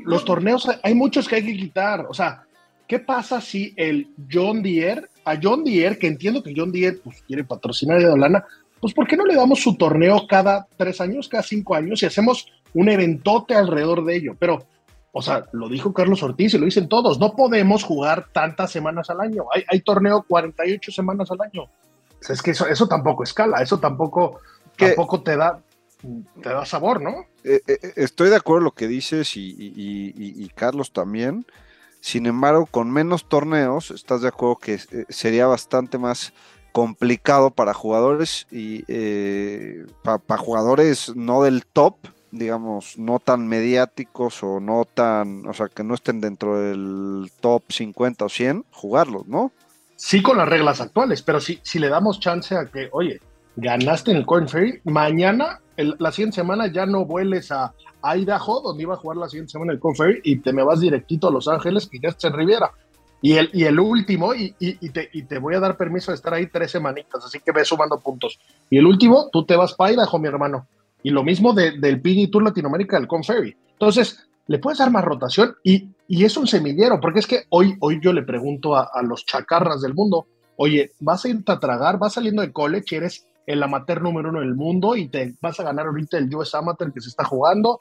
Los torneos, hay muchos que hay que quitar. O sea, ¿qué pasa si el John Deere, a John Deere, que entiendo que John Deere pues, quiere patrocinar a lana, pues ¿por qué no le damos su torneo cada tres años, cada cinco años y hacemos un eventote alrededor de ello? Pero, o sea, lo dijo Carlos Ortiz y lo dicen todos, no podemos jugar tantas semanas al año. Hay, hay torneo 48 semanas al año. es que eso, eso tampoco escala, eso tampoco, tampoco te da, te da sabor, ¿no? Eh, eh, eh, estoy de acuerdo en lo que dices y, y, Carlos también. Sin embargo, con menos torneos, ¿estás de acuerdo que sería bastante más complicado para jugadores y eh, para jugadores no del top, digamos, no tan mediáticos o no tan, o sea, que no estén dentro del top 50 o 100, jugarlos, ¿no? Sí, con las reglas actuales, pero si, si le damos chance a que, oye, ganaste en el Corn Ferry, mañana, la siguiente semana ya no vueles a Idaho, donde iba a jugar la siguiente semana el Corn Ferry, y te me vas directito a Los Ángeles, que ya está en Riviera. Y el, y el último, y, y, te, y, te, voy a dar permiso de estar ahí tres semanitas, así que ve sumando puntos. Y el último, tú te vas para Idaho, mi hermano. Y lo mismo de, del PG Tour Latinoamérica, del Conferry. Entonces, le puedes dar más rotación y, es un semillero, porque es que hoy, hoy yo le pregunto a, a, los chacarras del mundo, oye, vas a irte a tragar, vas saliendo de college, eres el amateur número uno del mundo y te vas a ganar ahorita el US Amateur que se está jugando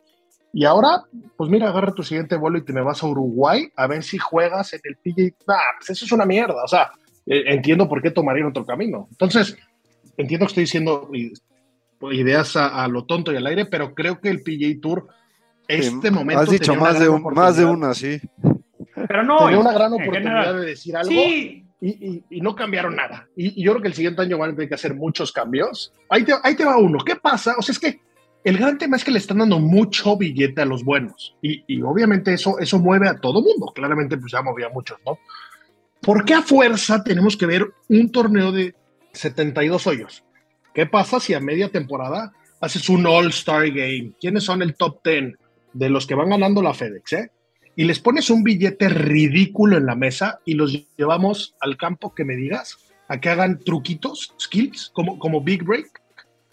y ahora, pues mira, agarra tu siguiente vuelo y te me vas a Uruguay a ver si juegas en el PJ. Ah, pues eso es una mierda. O sea, eh, entiendo por qué tomarían otro camino. Entonces, entiendo que estoy diciendo ideas a, lo tonto y al aire, pero creo que el PJ Tour, este momento. Has dicho más de, más de una, sí. Pero no. Tenía una gran oportunidad de decir algo. Y, y, no cambiaron nada. Y, yo creo que el siguiente año van a tener que hacer muchos cambios. Ahí te, ahí te va uno. ¿Qué pasa? O sea, es que el gran tema es que le están dando mucho billete a los buenos y, obviamente eso, eso mueve a todo mundo. Claramente pues ya movía a muchos, ¿no? ¿Por qué a fuerza tenemos que ver un torneo de 72 hoyos? ¿Qué pasa si a media temporada haces un All-Star Game? ¿Quiénes son el top 10 de los que van ganando la FedEx? Eh? Y les pones un billete ridículo en la mesa y los llevamos al campo que me digas, a que hagan truquitos, skills, como, como Big Break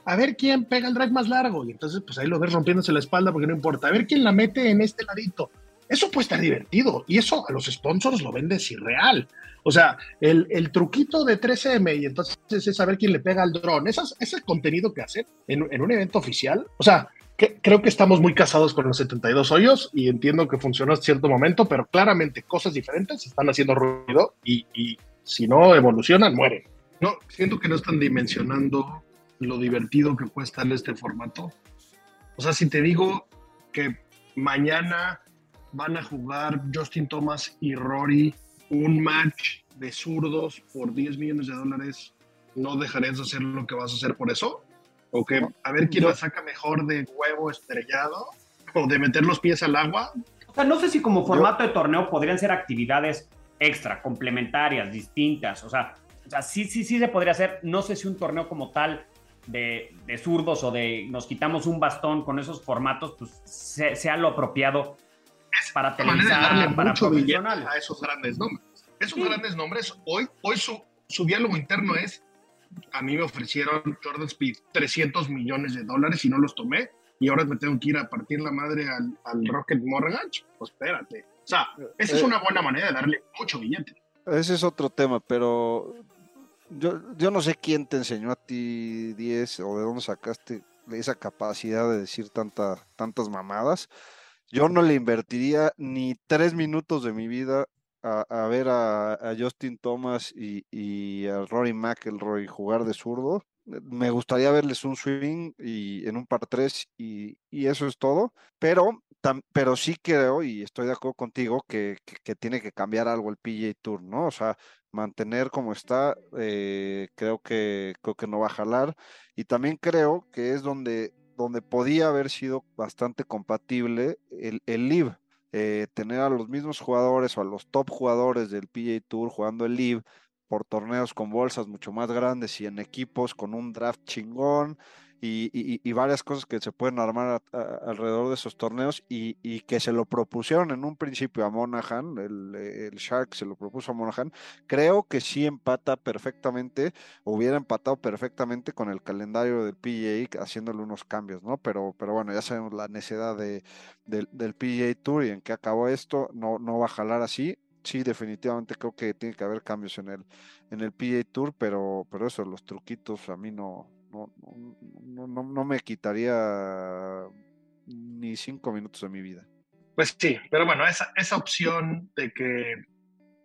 a ver quién pega el drive más largo. Y entonces, pues ahí lo ves rompiéndose la espalda porque no importa. A ver quién la mete en este ladito. Eso puede estar divertido. Y eso a los sponsors lo vendes irreal. O sea, el, el truquito de 3M y entonces es saber quién le pega al dron. ese contenido que hacen en, un evento oficial. O sea, creo que estamos muy casados con los 72 hoyos y entiendo que funcionó en cierto momento, pero claramente cosas diferentes están haciendo ruido y, y si no evolucionan, mueren. No, siento que no están dimensionando lo divertido que puede estar este formato. O sea, si te digo que mañana van a jugar Justin Thomas y Rory un match de zurdos por 10 millones de dólares, ¿no dejarías de hacer lo que vas a hacer por eso? ¿O que a ver quién la saca mejor de huevo estrellado? ¿O de meter los pies al agua? O sea, no sé si como formato de torneo podrían ser actividades extra, complementarias, distintas. O sea, o sea, sí, sí, sí se podría hacer. No sé si un torneo como tal de, zurdos o de nos quitamos un bastón con esos formatos, pues sea, lo apropiado para televisar, para profesionales. A esos grandes nombres. Esos grandes nombres, hoy, hoy su, su diálogo interno es a mí me ofrecieron Jordan Speed 300 millones de dólares y no los tomé, y ahora me tengo que ir a partir la madre al, al Rocket Mortgage, pues espérate. O sea, esa es Eh, una buena manera de darle mucho billete. Ese es otro tema, pero yo, yo no sé quién te enseñó a ti 10 o de dónde sacaste esa capacidad de decir tanta, tantas mamadas. Yo no le invertiría ni tres minutos de mi vida a, ver a, Justin Thomas y, a Rory McIlroy jugar de zurdo. Me gustaría verles un swing y en un par 3 y, eso es todo. Pero, pero sí creo, y estoy de acuerdo contigo, que, tiene que cambiar algo el PGA Tour, ¿no? O sea, mantener como está, eh, creo que, creo que no va a jalar. Y también creo que es donde, donde podía haber sido bastante compatible el, el eh, tener a los mismos jugadores o a los top jugadores del PGA Tour jugando el LIV por torneos con bolsas mucho más grandes y en equipos con un draft chingón y, y- y varias cosas que se pueden armar alrededor de esos torneos y, y que se lo propusieron en un principio a Monahan, el, el Shark se lo propuso a Monahan, creo que sí empata perfectamente, hubiera empatado perfectamente con el calendario del PGA haciéndole unos cambios, ¿no? Pero, pero bueno, ya sabemos la necedad de, del, PGA Tour y en qué acabó esto, no, no va a jalar así. Sí, definitivamente creo que tiene que haber cambios en el, en el PGA Tour, pero, pero eso, los truquitos a mí no, no, no, no, me quitaría ni cinco minutos de mi vida. Pues sí, pero bueno, esa, esa opción de que,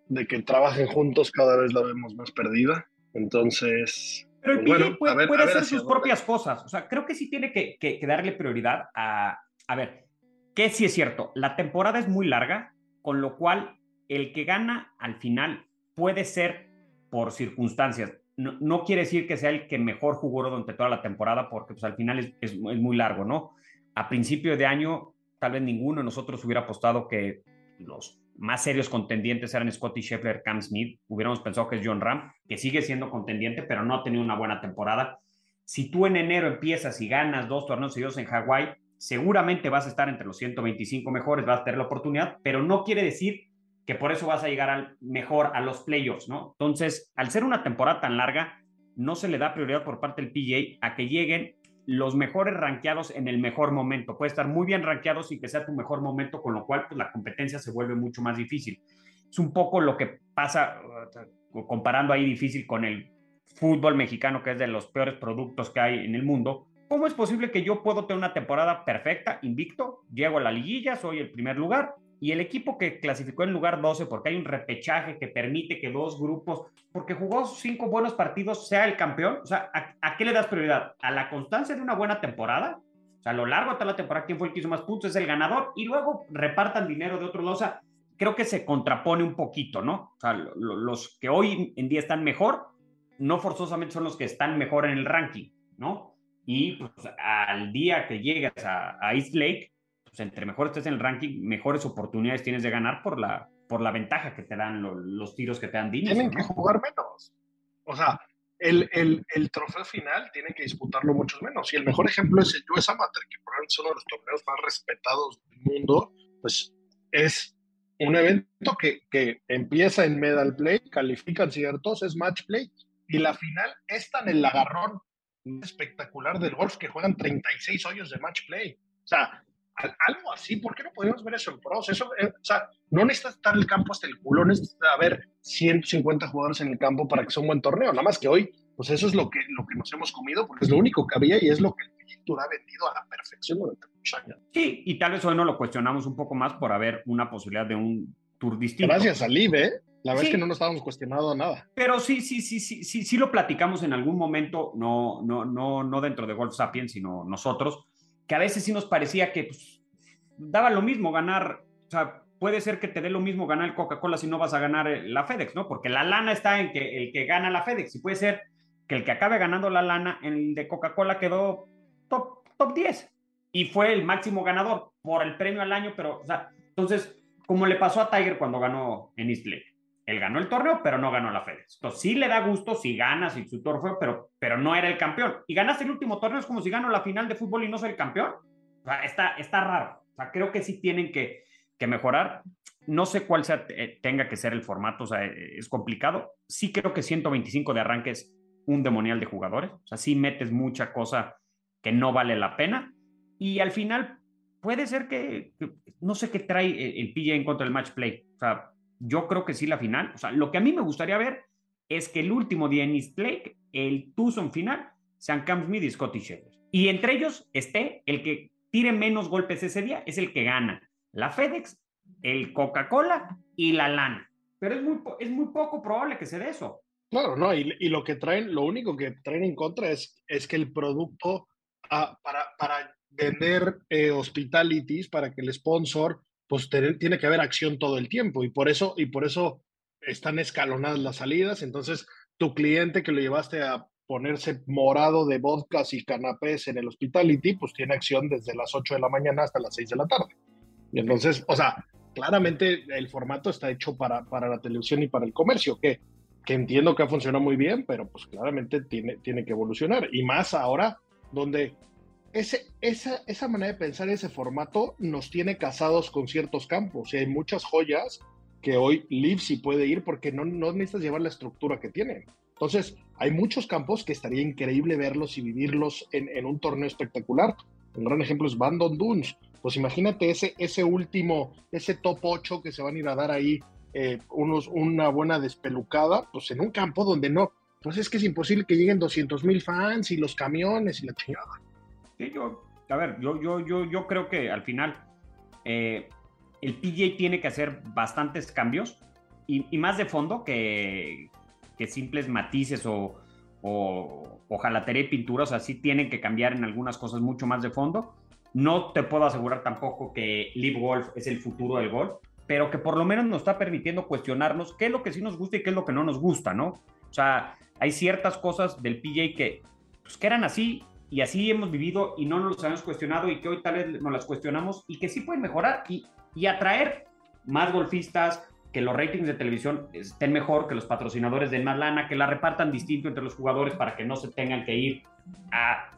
de que trabajen juntos cada vez la vemos más perdida. Entonces, Pero el pues bueno, puede, ver- hacer sus dónde. propias cosas. O sea, creo que sí tiene que, que- que darle prioridad a. A ver, que sí es cierto, la temporada es muy larga, con lo cual el que gana al final puede ser por circunstancias. No, no quiere decir que sea el que mejor jugó durante toda la temporada, porque pues, al final es, es- muy largo, ¿no? A principio de año, tal vez ninguno de nosotros hubiera apostado que los más serios contendientes eran Scotty Scheffler, Cam Smith. Hubiéramos pensado que es John Ram, que sigue siendo contendiente, pero no ha tenido una buena temporada. Si tú en enero empiezas y ganas dos torneos seguidos en Hawái, seguramente vas a estar entre los 125 mejores, vas a tener la oportunidad, pero no quiere decir que por eso vas a llegar al mejor a los playoffs, ¿no? Entonces, al ser una temporada tan larga, no se le da prioridad por parte del PGA a que lleguen los mejores rankeados en el mejor momento. Puede estar muy bien rankeado sin que sea tu mejor momento, con lo cual pues, la competencia se vuelve mucho más difícil. Es un poco lo que pasa, uh, comparando ahí difícil con el fútbol mexicano, que es de los peores productos que hay en el mundo. ¿Cómo es posible que yo puedo tener una temporada perfecta, invicto, llego a la liguilla, soy el primer lugar, y el equipo que clasificó en lugar 12, porque hay un repechaje que permite que dos grupos, porque jugó cinco buenos partidos, sea el campeón? O sea, ¿a, a qué le das prioridad? ¿A la constancia de una buena temporada? O sea, a lo largo de toda la temporada, ¿quién fue el que hizo más puntos? Es el ganador, y luego repartan dinero de otros dos. O sea, creo que se contrapone un poquito, ¿no? O sea, lo- lo- los que hoy en día están mejor, no forzosamente son los que están mejor en el ranking, ¿no? Y pues, al día que llegas a, a East Lake, pues entre mejor estés en el ranking, mejores oportunidades tienes de ganar por la, por la ventaja que te dan lo- los tiros que te dan de inicio, tienen que ¿no? jugar menos. O sea, el, el, el trofeo final tienen que disputarlo muchos menos. Y el mejor ejemplo es el US Amateur, que probablemente es uno de los torneos más respetados del mundo. Pues es un evento que, que empieza en medal play, califican ciertos, es match play. Y la final es tan el agarrón espectacular del golf que juegan 36 hoyos de match play. O sea, algo así, ¿por qué no podemos ver eso en pros? Eso, eh, o sea, no necesitas estar el campo hasta el culo, necesitas haber 150 jugadores en el campo para que sea un buen torneo. Nada más que hoy, pues eso es lo que, lo que nos hemos comido, porque es lo único que había y es lo que el ha vendido a la perfección durante muchos años. Sí, y tal vez hoy no lo cuestionamos un poco más por haber una posibilidad de un tour distinto. Gracias a Liv, ¿eh? La verdad Sí. es que no nos estábamos cuestionando nada. Pero sí, sí, sí, sí, sí, sí lo platicamos en algún momento, no, no, no, no dentro de Golf Sapiens, sino nosotros, que a veces sí nos parecía que pues, daba lo mismo ganar, o sea, puede ser que te dé lo mismo ganar el Coca-Cola si no vas a ganar eh, la FedEx, ¿no? Porque la lana está en que el que gana la FedEx, y puede ser que el que acabe ganando la lana el de Coca-Cola quedó top, top 10 y fue el máximo ganador por el premio al año, pero, o sea, entonces, como le pasó a Tiger cuando ganó en East. Él ganó el torneo, pero no ganó la FedEx. Entonces, sí le da gusto si ganas y su torneo, pero, pero no era el campeón. Y ganaste el último torneo, es como si gano la final de fútbol y no soy el campeón. O sea, está, está raro. O sea, creo que sí tienen que, que mejorar. No sé cuál sea, eh, tenga que ser el formato, o sea, eh, es complicado. Sí creo que 125 de arranque es un demonial de jugadores, o sea, sí metes mucha cosa que no vale la pena y al final puede ser que, no sé qué trae el, el PJ en contra del match play, o sea, yo creo que sí la final, o sea, lo que a mí me gustaría ver es que el último día en East Lake, el Tucson final, sean Cam Smith y Scotty Scheffler. Y entre ellos esté el que tire menos golpes ese día, es el que gana. La FedEx, el Coca-Cola y la lana. Pero es muy, es muy poco probable que se dé eso. Claro, no, y, y, lo que traen, lo único que traen en contra es, es que el producto ah, para, para vender eh, hospitalities, para que el sponsor, pues tiene que haber acción todo el tiempo. Y por eso, y por eso están escalonadas las salidas. Entonces, tu cliente que lo llevaste a ponerse morado de vodkas y canapés en el hospitality, pues tiene acción desde las 8 de la mañana hasta las 6 de la tarde. Y entonces, o sea, claramente el formato está hecho para, para la televisión y para el comercio, que, que entiendo que ha funcionado muy bien, pero pues claramente tiene, tiene que evolucionar. Y más ahora, donde ese, esa, esa manera de pensar ese formato nos tiene casados con ciertos campos. Y hay muchas joyas que hoy Liv sí puede ir porque no, no necesitas llevar la estructura que tienen. Entonces, hay muchos campos que estaría increíble verlos y vivirlos en, en un torneo espectacular. Un gran ejemplo es Bandon Dunes. Pues imagínate ese, ese último, ese top 8 que se van a ir a dar ahí, eh, unos, una buena despelucada, pues en un campo donde no, pues es que es imposible que lleguen 200 mil fans y los camiones y la chingada. Sí, yo, a ver, yo, yo, yo, yo creo que al final eh, el PJ tiene que hacer bastantes cambios y, y más de fondo que, que simples matices o, o, o jalatería y pintura, o sea, sí tienen que cambiar en algunas cosas mucho más de fondo. No te puedo asegurar tampoco que Live Golf es el futuro del golf, pero que por lo menos nos está permitiendo cuestionarnos qué es lo que sí nos gusta y qué es lo que no nos gusta, ¿no? O sea, hay ciertas cosas del PJ que, pues, que eran así y así hemos vivido y no nos las hemos cuestionado y que hoy tal vez nos las cuestionamos y que sí pueden mejorar y, y atraer más golfistas, que los ratings de televisión estén mejor, que los patrocinadores den más lana, que la repartan distinto entre los jugadores para que no se tengan que ir a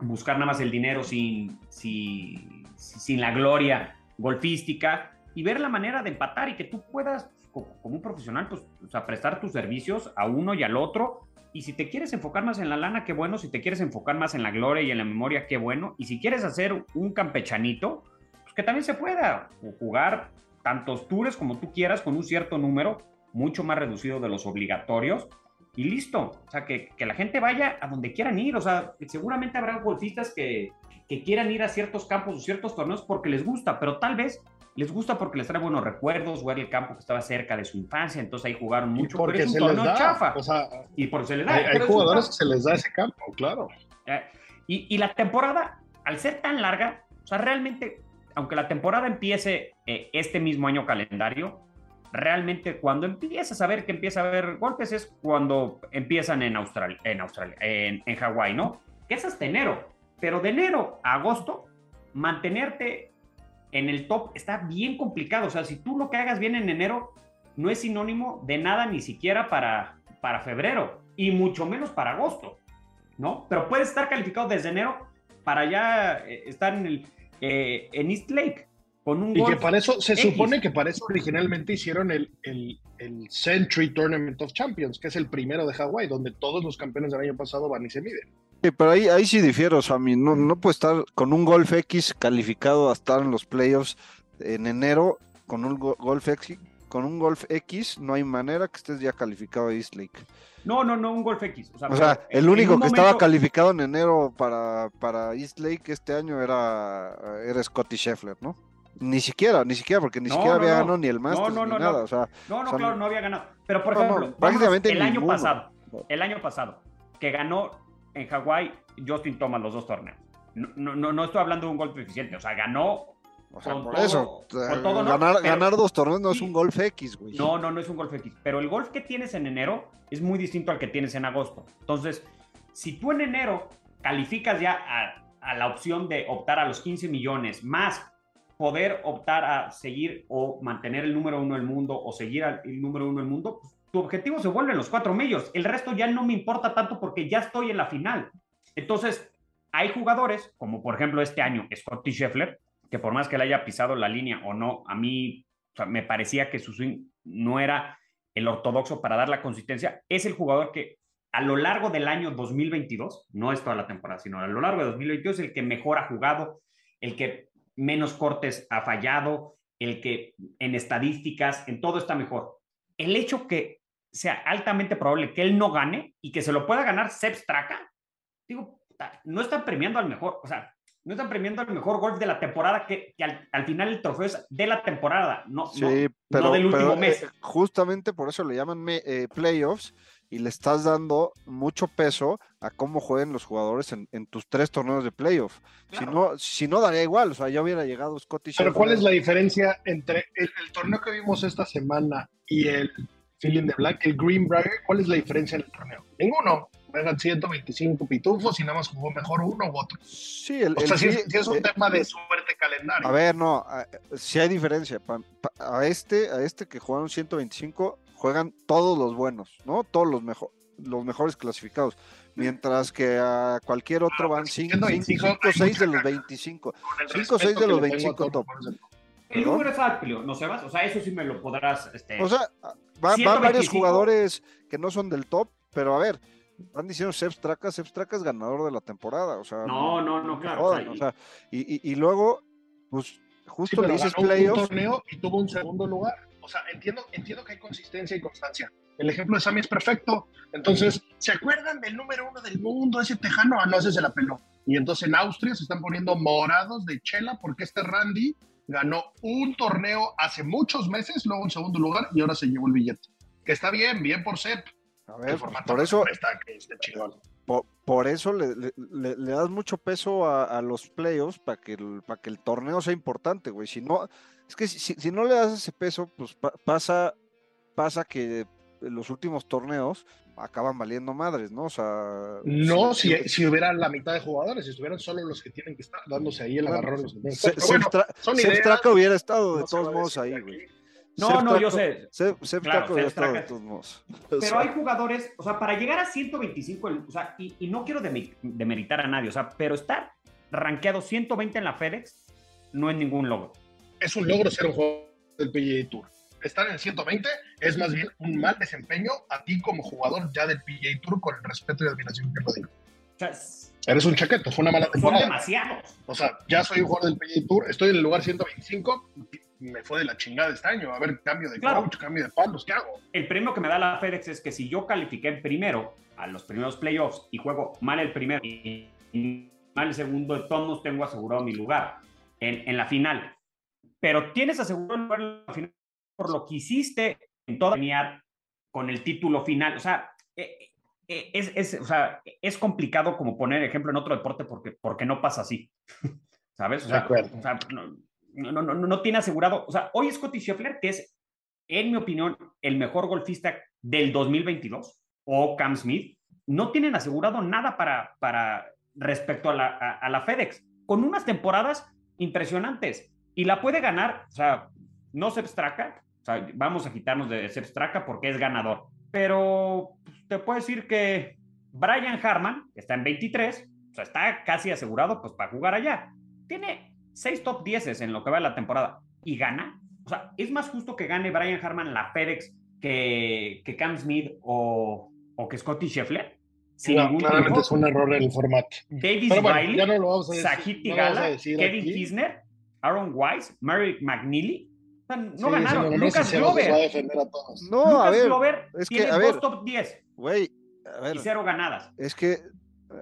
buscar nada más el dinero sin, sin, sin la gloria golfística y ver la manera de empatar y que tú puedas, como, un profesional, pues, o prestar tus servicios a uno y al otro. Y si te quieres enfocar más en la lana, qué bueno. Si te quieres enfocar más en la gloria y en la memoria, qué bueno. Y si quieres hacer un campechanito, pues que también se pueda jugar tantos tours como tú quieras con un cierto número, mucho más reducido de los obligatorios. Y listo, o sea, que, que la gente vaya a donde quieran ir, o sea, seguramente habrá golfistas que, que quieran ir a ciertos campos o ciertos torneos porque les gusta, pero tal vez les gusta porque les trae buenos recuerdos, ver el campo que estaba cerca de su infancia, entonces ahí jugaron mucho, porque pero es un se les da, chafa. O sea, y por se les da. hay, jugadores que se les da ese campo, claro. eh, y, y la temporada, al ser tan larga, o sea, realmente, aunque la temporada empiece eh, este mismo año calendario, realmente cuando empiezas a ver que empieza a haber golpes es cuando empiezan en Australia, en Australia, en, en Hawái, ¿no? Que es hasta enero. Pero de enero a agosto, mantenerte en el top está bien complicado. O sea, si tú lo que hagas bien en enero, no es sinónimo de nada ni siquiera para, para febrero y mucho menos para agosto, ¿no? Pero puedes estar calificado desde enero para ya eh, estar en, el, eh, en East Lake con un Y que para eso, se X. supone que para eso originalmente hicieron el, el, el Century Tournament of Champions, que es el primero de Hawái, donde todos los campeones del año pasado van y se miden. Sí, pero ahí, ahí sí difiero, Sammy. No, no puede estar con un Golf X calificado a estar en los playoffs en enero con un go- Golf X. Con un Golf X no hay manera que estés ya calificado a East Lake. No, no, no, un Golf X. O sea, O sea, pero el único que estaba calificado en enero para, para East Lake este año era, era Scotty Scheffler, ¿no? Ni siquiera, ni siquiera, porque ni No, siquiera no, había no. ganado ni el Masters ni nada. no. O sea, No, no, O sea, claro, no- había ganado. Pero por ejemplo, prácticamente el año pasado, el año pasado, que ganó en Hawái Justin Thomas los dos torneos. No, no, no, estoy hablando de un golpe eficiente, o sea, ganó. o sea Con por todo- eso, con eh, todo no, ganar, pero- ganar dos torneos no es un Golf X, güey. No, no, no es un golf X. Pero el golf que tienes en enero es muy distinto al que tienes en agosto. Entonces, si tú en enero calificas ya a, a la opción de optar a los 15 millones, más poder optar a seguir o mantener el número uno del mundo o seguir al el número uno del mundo, pues, tu objetivo se vuelve los cuatro medios. El resto ya no me importa tanto porque ya estoy en la final. Entonces, hay jugadores, como por ejemplo este año Scotty Scheffler, que por más que le haya pisado la línea o no, a mí me parecía que su swing no era el ortodoxo para dar la consistencia. Es el jugador que a lo largo del año 2022, no es toda la temporada, sino a lo largo de 2022, el que mejor ha jugado, el que menos cortes ha fallado, el que en estadísticas, en todo está mejor. El hecho que sea altamente probable que él no gane y que se lo pueda ganar Sepp Straka, digo, no están premiando al mejor, o sea, no están premiando al mejor golf de la temporada, que, al, final el trofeo es de la temporada, no, pero, del último mes. Eh, justamente por eso le llaman eh, playoffs y le estás dando mucho peso a cómo jueguen los jugadores en, tus tres torneos de playoff. Si, no, si no, daría igual. O sea, ya hubiera llegado Scotty Pero ¿cuál es la diferencia entre el, torneo que vimos esta semana y el Feeling de Black, el Greenbrier? ¿Cuál es la diferencia en el torneo? Ninguno. Juegan 125 pitufos y nada más jugó mejor uno u otro. Sí, el, o sea, si, es, un tema de suerte calendario. A ver, no, si hay diferencia. a, este, a este que jugaron 125 juegan todos los buenos, ¿no? Todos los, mejor, los mejores clasificados. Mientras que a cualquier otro ah, van 5 o 6 de los 25. 5 o 6 de los 25 top. El número es amplio, ¿no, Sebas? O sea, eso sí me lo podrás... Este... O sea, van varios jugadores que no son del top, pero a ver, van diciendo Sepp Straka, Sepp Straka es ganador de la temporada, o sea... No, no, no, claro. o sea, y, y, y, luego, pues, justo le dices playoffs... un torneo y tuvo un segundo lugar o sea, entiendo, entiendo que hay consistencia y constancia. El ejemplo de Sammy es perfecto. Entonces, ¿se acuerdan del número uno del mundo, ese tejano? Ah, no, ese se la peló. Y entonces en Austria se están poniendo morados de chela porque este Randy ganó un torneo hace muchos meses, luego en segundo lugar y ahora se llevó el billete. Que está bien, bien por Sep. A ver, por eso, por, eso le, das mucho peso a, los playoffs para que, para que el torneo sea importante, güey. Si no, es que si, no le das ese peso, pues pasa, pasa que los últimos torneos acaban valiendo madres, ¿no? O sea. No, si, si, hubiera la mitad de jugadores, si estuvieran solo los que tienen que estar dándose ahí el agarrón. Se, hubiera estado de todos modos ahí, güey. No, no, yo sé. Se, claro, hubiera estado de todos modos. Pero hay jugadores, o sea, para llegar a 125, o sea, y, y no quiero demeritar a nadie, o sea, pero estar rankeado 120 en la FedEx no es ningún logro es un logro ser un jugador del PGA Tour. Estar en 120 es más bien un mal desempeño a ti como jugador ya del PGA Tour con el respeto y admiración que lo digo. Eres un chaqueto, fue una mala temporada. Son demasiados. O sea, ya soy un jugador del PGA Tour, estoy en el lugar 125, me fue de la chingada este año. A ver, cambio de coach, cambio de palos, ¿qué hago? El premio que me da la FedEx es que si yo califiqué primero a los primeros playoffs y juego mal el primero y mal el segundo, de todos tengo asegurado mi lugar en, en la final pero tienes asegurado el final por lo que hiciste en toda con el título final. O sea, eh, eh, es, es, o sea, es complicado como poner ejemplo en otro deporte porque, porque no pasa así. ¿Sabes? O sea, o sea no, no, no, no, tiene asegurado. O sea, hoy Scotty Scheffler, que es, en mi opinión, el mejor golfista del 2022, o Cam Smith, no tienen asegurado nada para, para respecto a la, a la FedEx, con unas temporadas impresionantes. Y la puede ganar, o sea, no se abstraca, sea, vamos a quitarnos de se abstraca porque es ganador. Pero pues, te puedo decir que Brian Harman, que está en 23, o sea, está casi asegurado pues para jugar allá. Tiene seis top 10 en lo que va de la temporada y gana. O sea, es más justo que gane Brian Harman la FedEx que, que Cam Smith o, o que Scotty Scheffler. claramente es un error el formato. Davis Riley, no Sahiti Gala, Kevin Kisner Aaron Wise, Mary McNeely. No ganaron. Lucas Glover. No, a ver. Glover es que, a ver, dos top 10. Güey, a ver. Y cero ganadas. Es que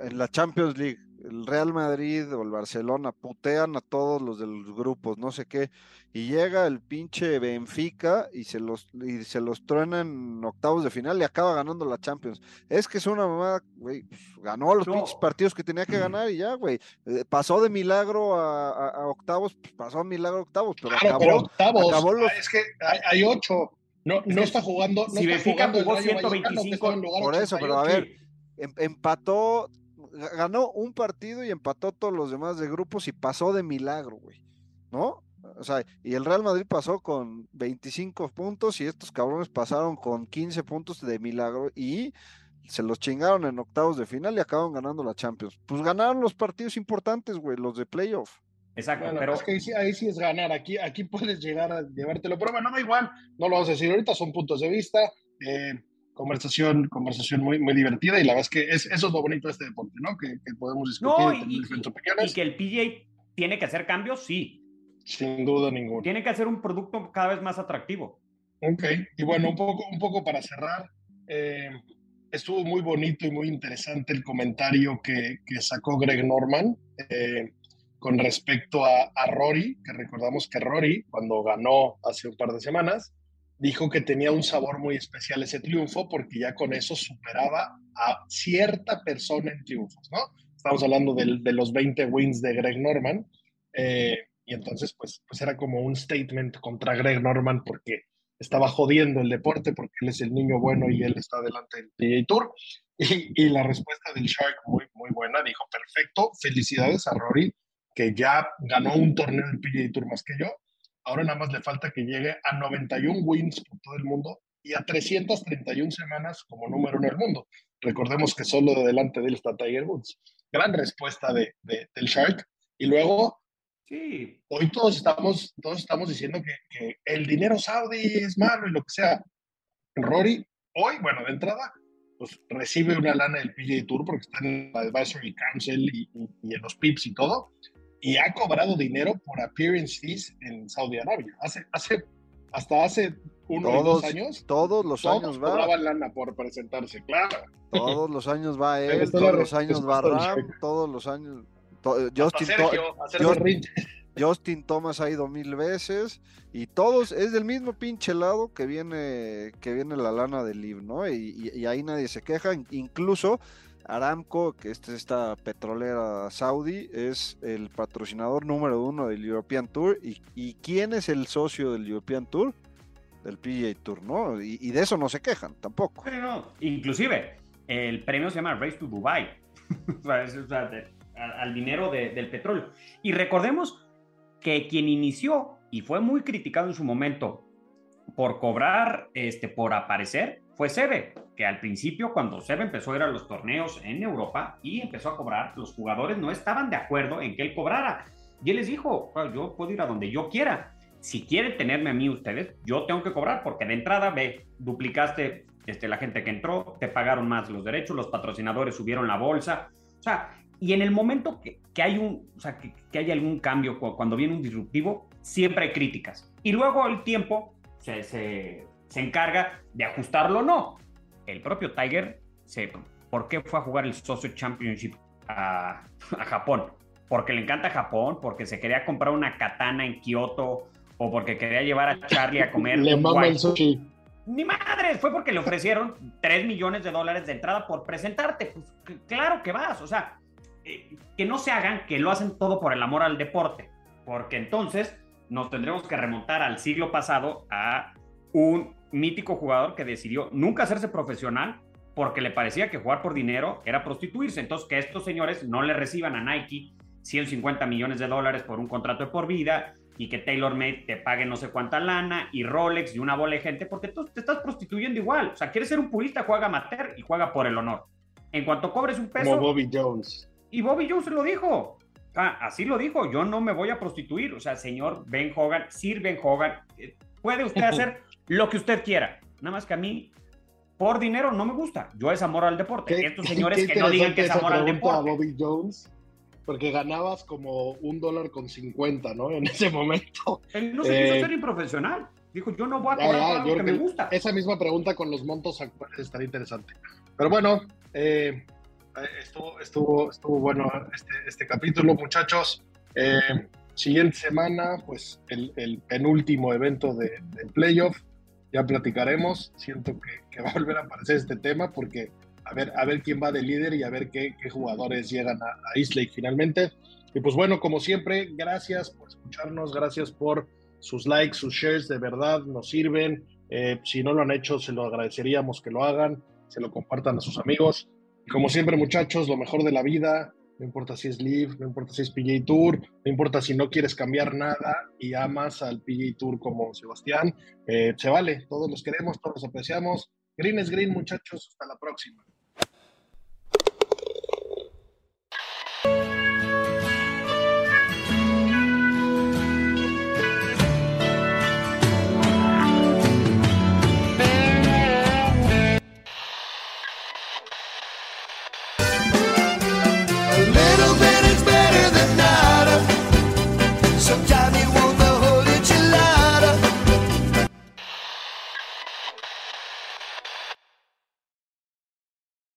en la Champions League el Real Madrid o el Barcelona putean a todos los de los grupos, no sé qué, y llega el pinche Benfica y se los, y se los truena en octavos de final y acaba ganando la Champions. Es que es una mamá, güey, pues, ganó los pinches partidos que tenía que ganar y ya, güey. Eh, pasó de milagro a, octavos, pues pasó a milagro a octavos, pero acabó, octavos, ah, es que hay, ocho. No, no está jugando. No si Benfica jugó 125. Por eso, pero a ver, em, empató ganó un partido y empató todos los demás de grupos y pasó de milagro, güey. ¿No? O sea, y el Real Madrid pasó con 25 puntos y estos cabrones pasaron con 15 puntos de milagro y se los chingaron en octavos de final y acaban ganando la Champions. Pues ganaron los partidos importantes, güey, los de playoff. Exacto, pero es que ahí sí, ahí sí, es ganar, aquí, aquí puedes llegar a llevártelo, pero bueno, da igual, no lo vas a decir ahorita, son puntos de vista. Eh, conversación, conversación muy, muy divertida y la verdad es que es, eso es lo bonito de este deporte, ¿no? Que, que podemos discutir No, y, y, diferentes opiniones. y que el PGA tiene que hacer cambios, sí. Sin duda ninguna. Tiene que hacer un producto cada vez más atractivo. Ok, y bueno, un poco, un poco para cerrar, eh, estuvo muy bonito y muy interesante el comentario que, que sacó Greg Norman eh, con respecto a, a Rory, que recordamos que Rory, cuando ganó hace un par de semanas, dijo que tenía un sabor muy especial ese triunfo porque ya con eso superaba a cierta persona en triunfos, ¿no? Estamos hablando de, los 20 wins de Greg Norman. eh, y entonces, pues, pues era como un statement contra Greg Norman porque estaba jodiendo el deporte porque él es el niño bueno y él está delante del PGA Tour. Y, y la respuesta del Shark muy, muy buena, dijo, perfecto, felicidades a Rory, que ya ganó un torneo del PGA Tour más que yo. Ahora nada más le falta que llegue a 91 wins por todo el mundo y a 331 semanas como número uno del mundo. Recordemos que solo de delante de él está Tiger Woods. Gran respuesta de, de- del Shark. Y luego Sí, hoy todos estamos, todos estamos diciendo que, que el dinero saudí es malo y lo que sea. Rory, hoy, bueno, de entrada, pues recibe una lana del PGA Tour porque está en la Advisory Council y, y- y en los PIPs y todo, y ha cobrado dinero por appearance fees en Saudi Arabia. Hace, hace, hasta hace uno o dos años, todos los todos años va, cobraban lana por presentarse, claro. todos los años va él, todos los años va Ram, todos los años. to- Hasta Justin, Sergio. Justin Thomas ha ido mil veces y todos es del mismo pinche lado que viene que viene la lana del LIV, ¿no? Y, y- y ahí nadie se queja, in- incluso Aramco, que es esta petrolera saudí, es el patrocinador número uno del European Tour. ¿Y, y quién es el socio del European Tour? Del PGA Tour, ¿no? Y, de eso no se quejan tampoco. Inclusive, el premio se llama Race to Dubai. o sea, de- al, al dinero de- del petróleo. Y recordemos que quien inició y fue muy criticado en su momento por cobrar, este, por aparecer, fue Sebe, que al principio cuando Sebe empezó a ir a los torneos en Europa y empezó a cobrar, los jugadores no estaban de acuerdo en que él cobrara. Y él les dijo, "Bueno, yo puedo ir a donde yo quiera. Si quieren tenerme a mí ustedes, yo tengo que cobrar, porque de entrada, ve, duplicaste este, la gente que entró, te pagaron más los derechos, los patrocinadores subieron la bolsa. O sea, y en el momento que, que hay un, o sea, que, que hay algún cambio, cu- cuando viene un disruptivo, siempre hay críticas. Y luego el tiempo se, se, se encarga de ajustarlo o no. El propio Tiger, se, ¿por qué fue a jugar el Socio Championship a, a Japón? Porque le encanta Japón, porque se quería comprar una katana en Kioto o porque quería llevar a Charlie a comer Le mama el sushi. Ni madres, fue porque le ofrecieron 3 millones de dólares de entrada por presentarte. Pues claro que vas, o sea, eh, que no se hagan que lo hacen todo por el amor al deporte, porque entonces nos tendremos que remontar al siglo pasado a un mítico jugador que decidió nunca hacerse profesional porque le parecía que jugar por dinero era prostituirse. Entonces, que estos señores no le reciban a Nike 150 millones de dólares por un contrato de por vida y que TaylorMade te pague no sé cuánta lana y Rolex y una bola de gente, porque tú te estás prostituyendo igual. O sea, quieres ser un purista, juega amateur y juega por el honor. En cuanto cobres un peso, Como Bobby Jones. y Bobby Jones lo dijo. Ah, así lo dijo, yo no me voy a prostituir. O sea, señor Ben Hogan, Sir Ben Hogan, eh, puede usted hacer lo que usted quiera. Nada más que a mí, por dinero, no me gusta. Yo es amor al deporte. Qué- Estos señores que no digan que es amor al pregunta a deporte. Bobby Jones, porque ganabas como un dólar con 50, ¿no? En ese momento. Él no se quiso Eh, ser improfesional. Dijo, yo no voy a cobrar por yo algo que me gusta. Esa misma pregunta con los montos actuales estaría interesante. Pero bueno, eh, eh, estuvo, estuvo, estuvo bueno este, este capítulo, muchachos. Eh, siguiente semana, pues el, el penúltimo evento de, del playoff. Ya platicaremos. Siento que, va a volver a aparecer este tema porque a ver, a ver quién va de líder y a ver qué, jugadores llegan a, a Lake finalmente. Y pues bueno, como siempre, gracias por escucharnos, gracias por sus likes, sus shares, de verdad nos sirven. Eh, si no lo han hecho, se lo agradeceríamos que lo hagan, se lo compartan a sus amigos. Y como siempre, muchachos, lo mejor de la vida, no importa si es Live, no importa si es PGA Tour, no importa si no quieres cambiar nada y amas al PGA Tour como Sebastián, eh, se vale, todos los queremos, todos los apreciamos. Green es green, muchachos, hasta la próxima.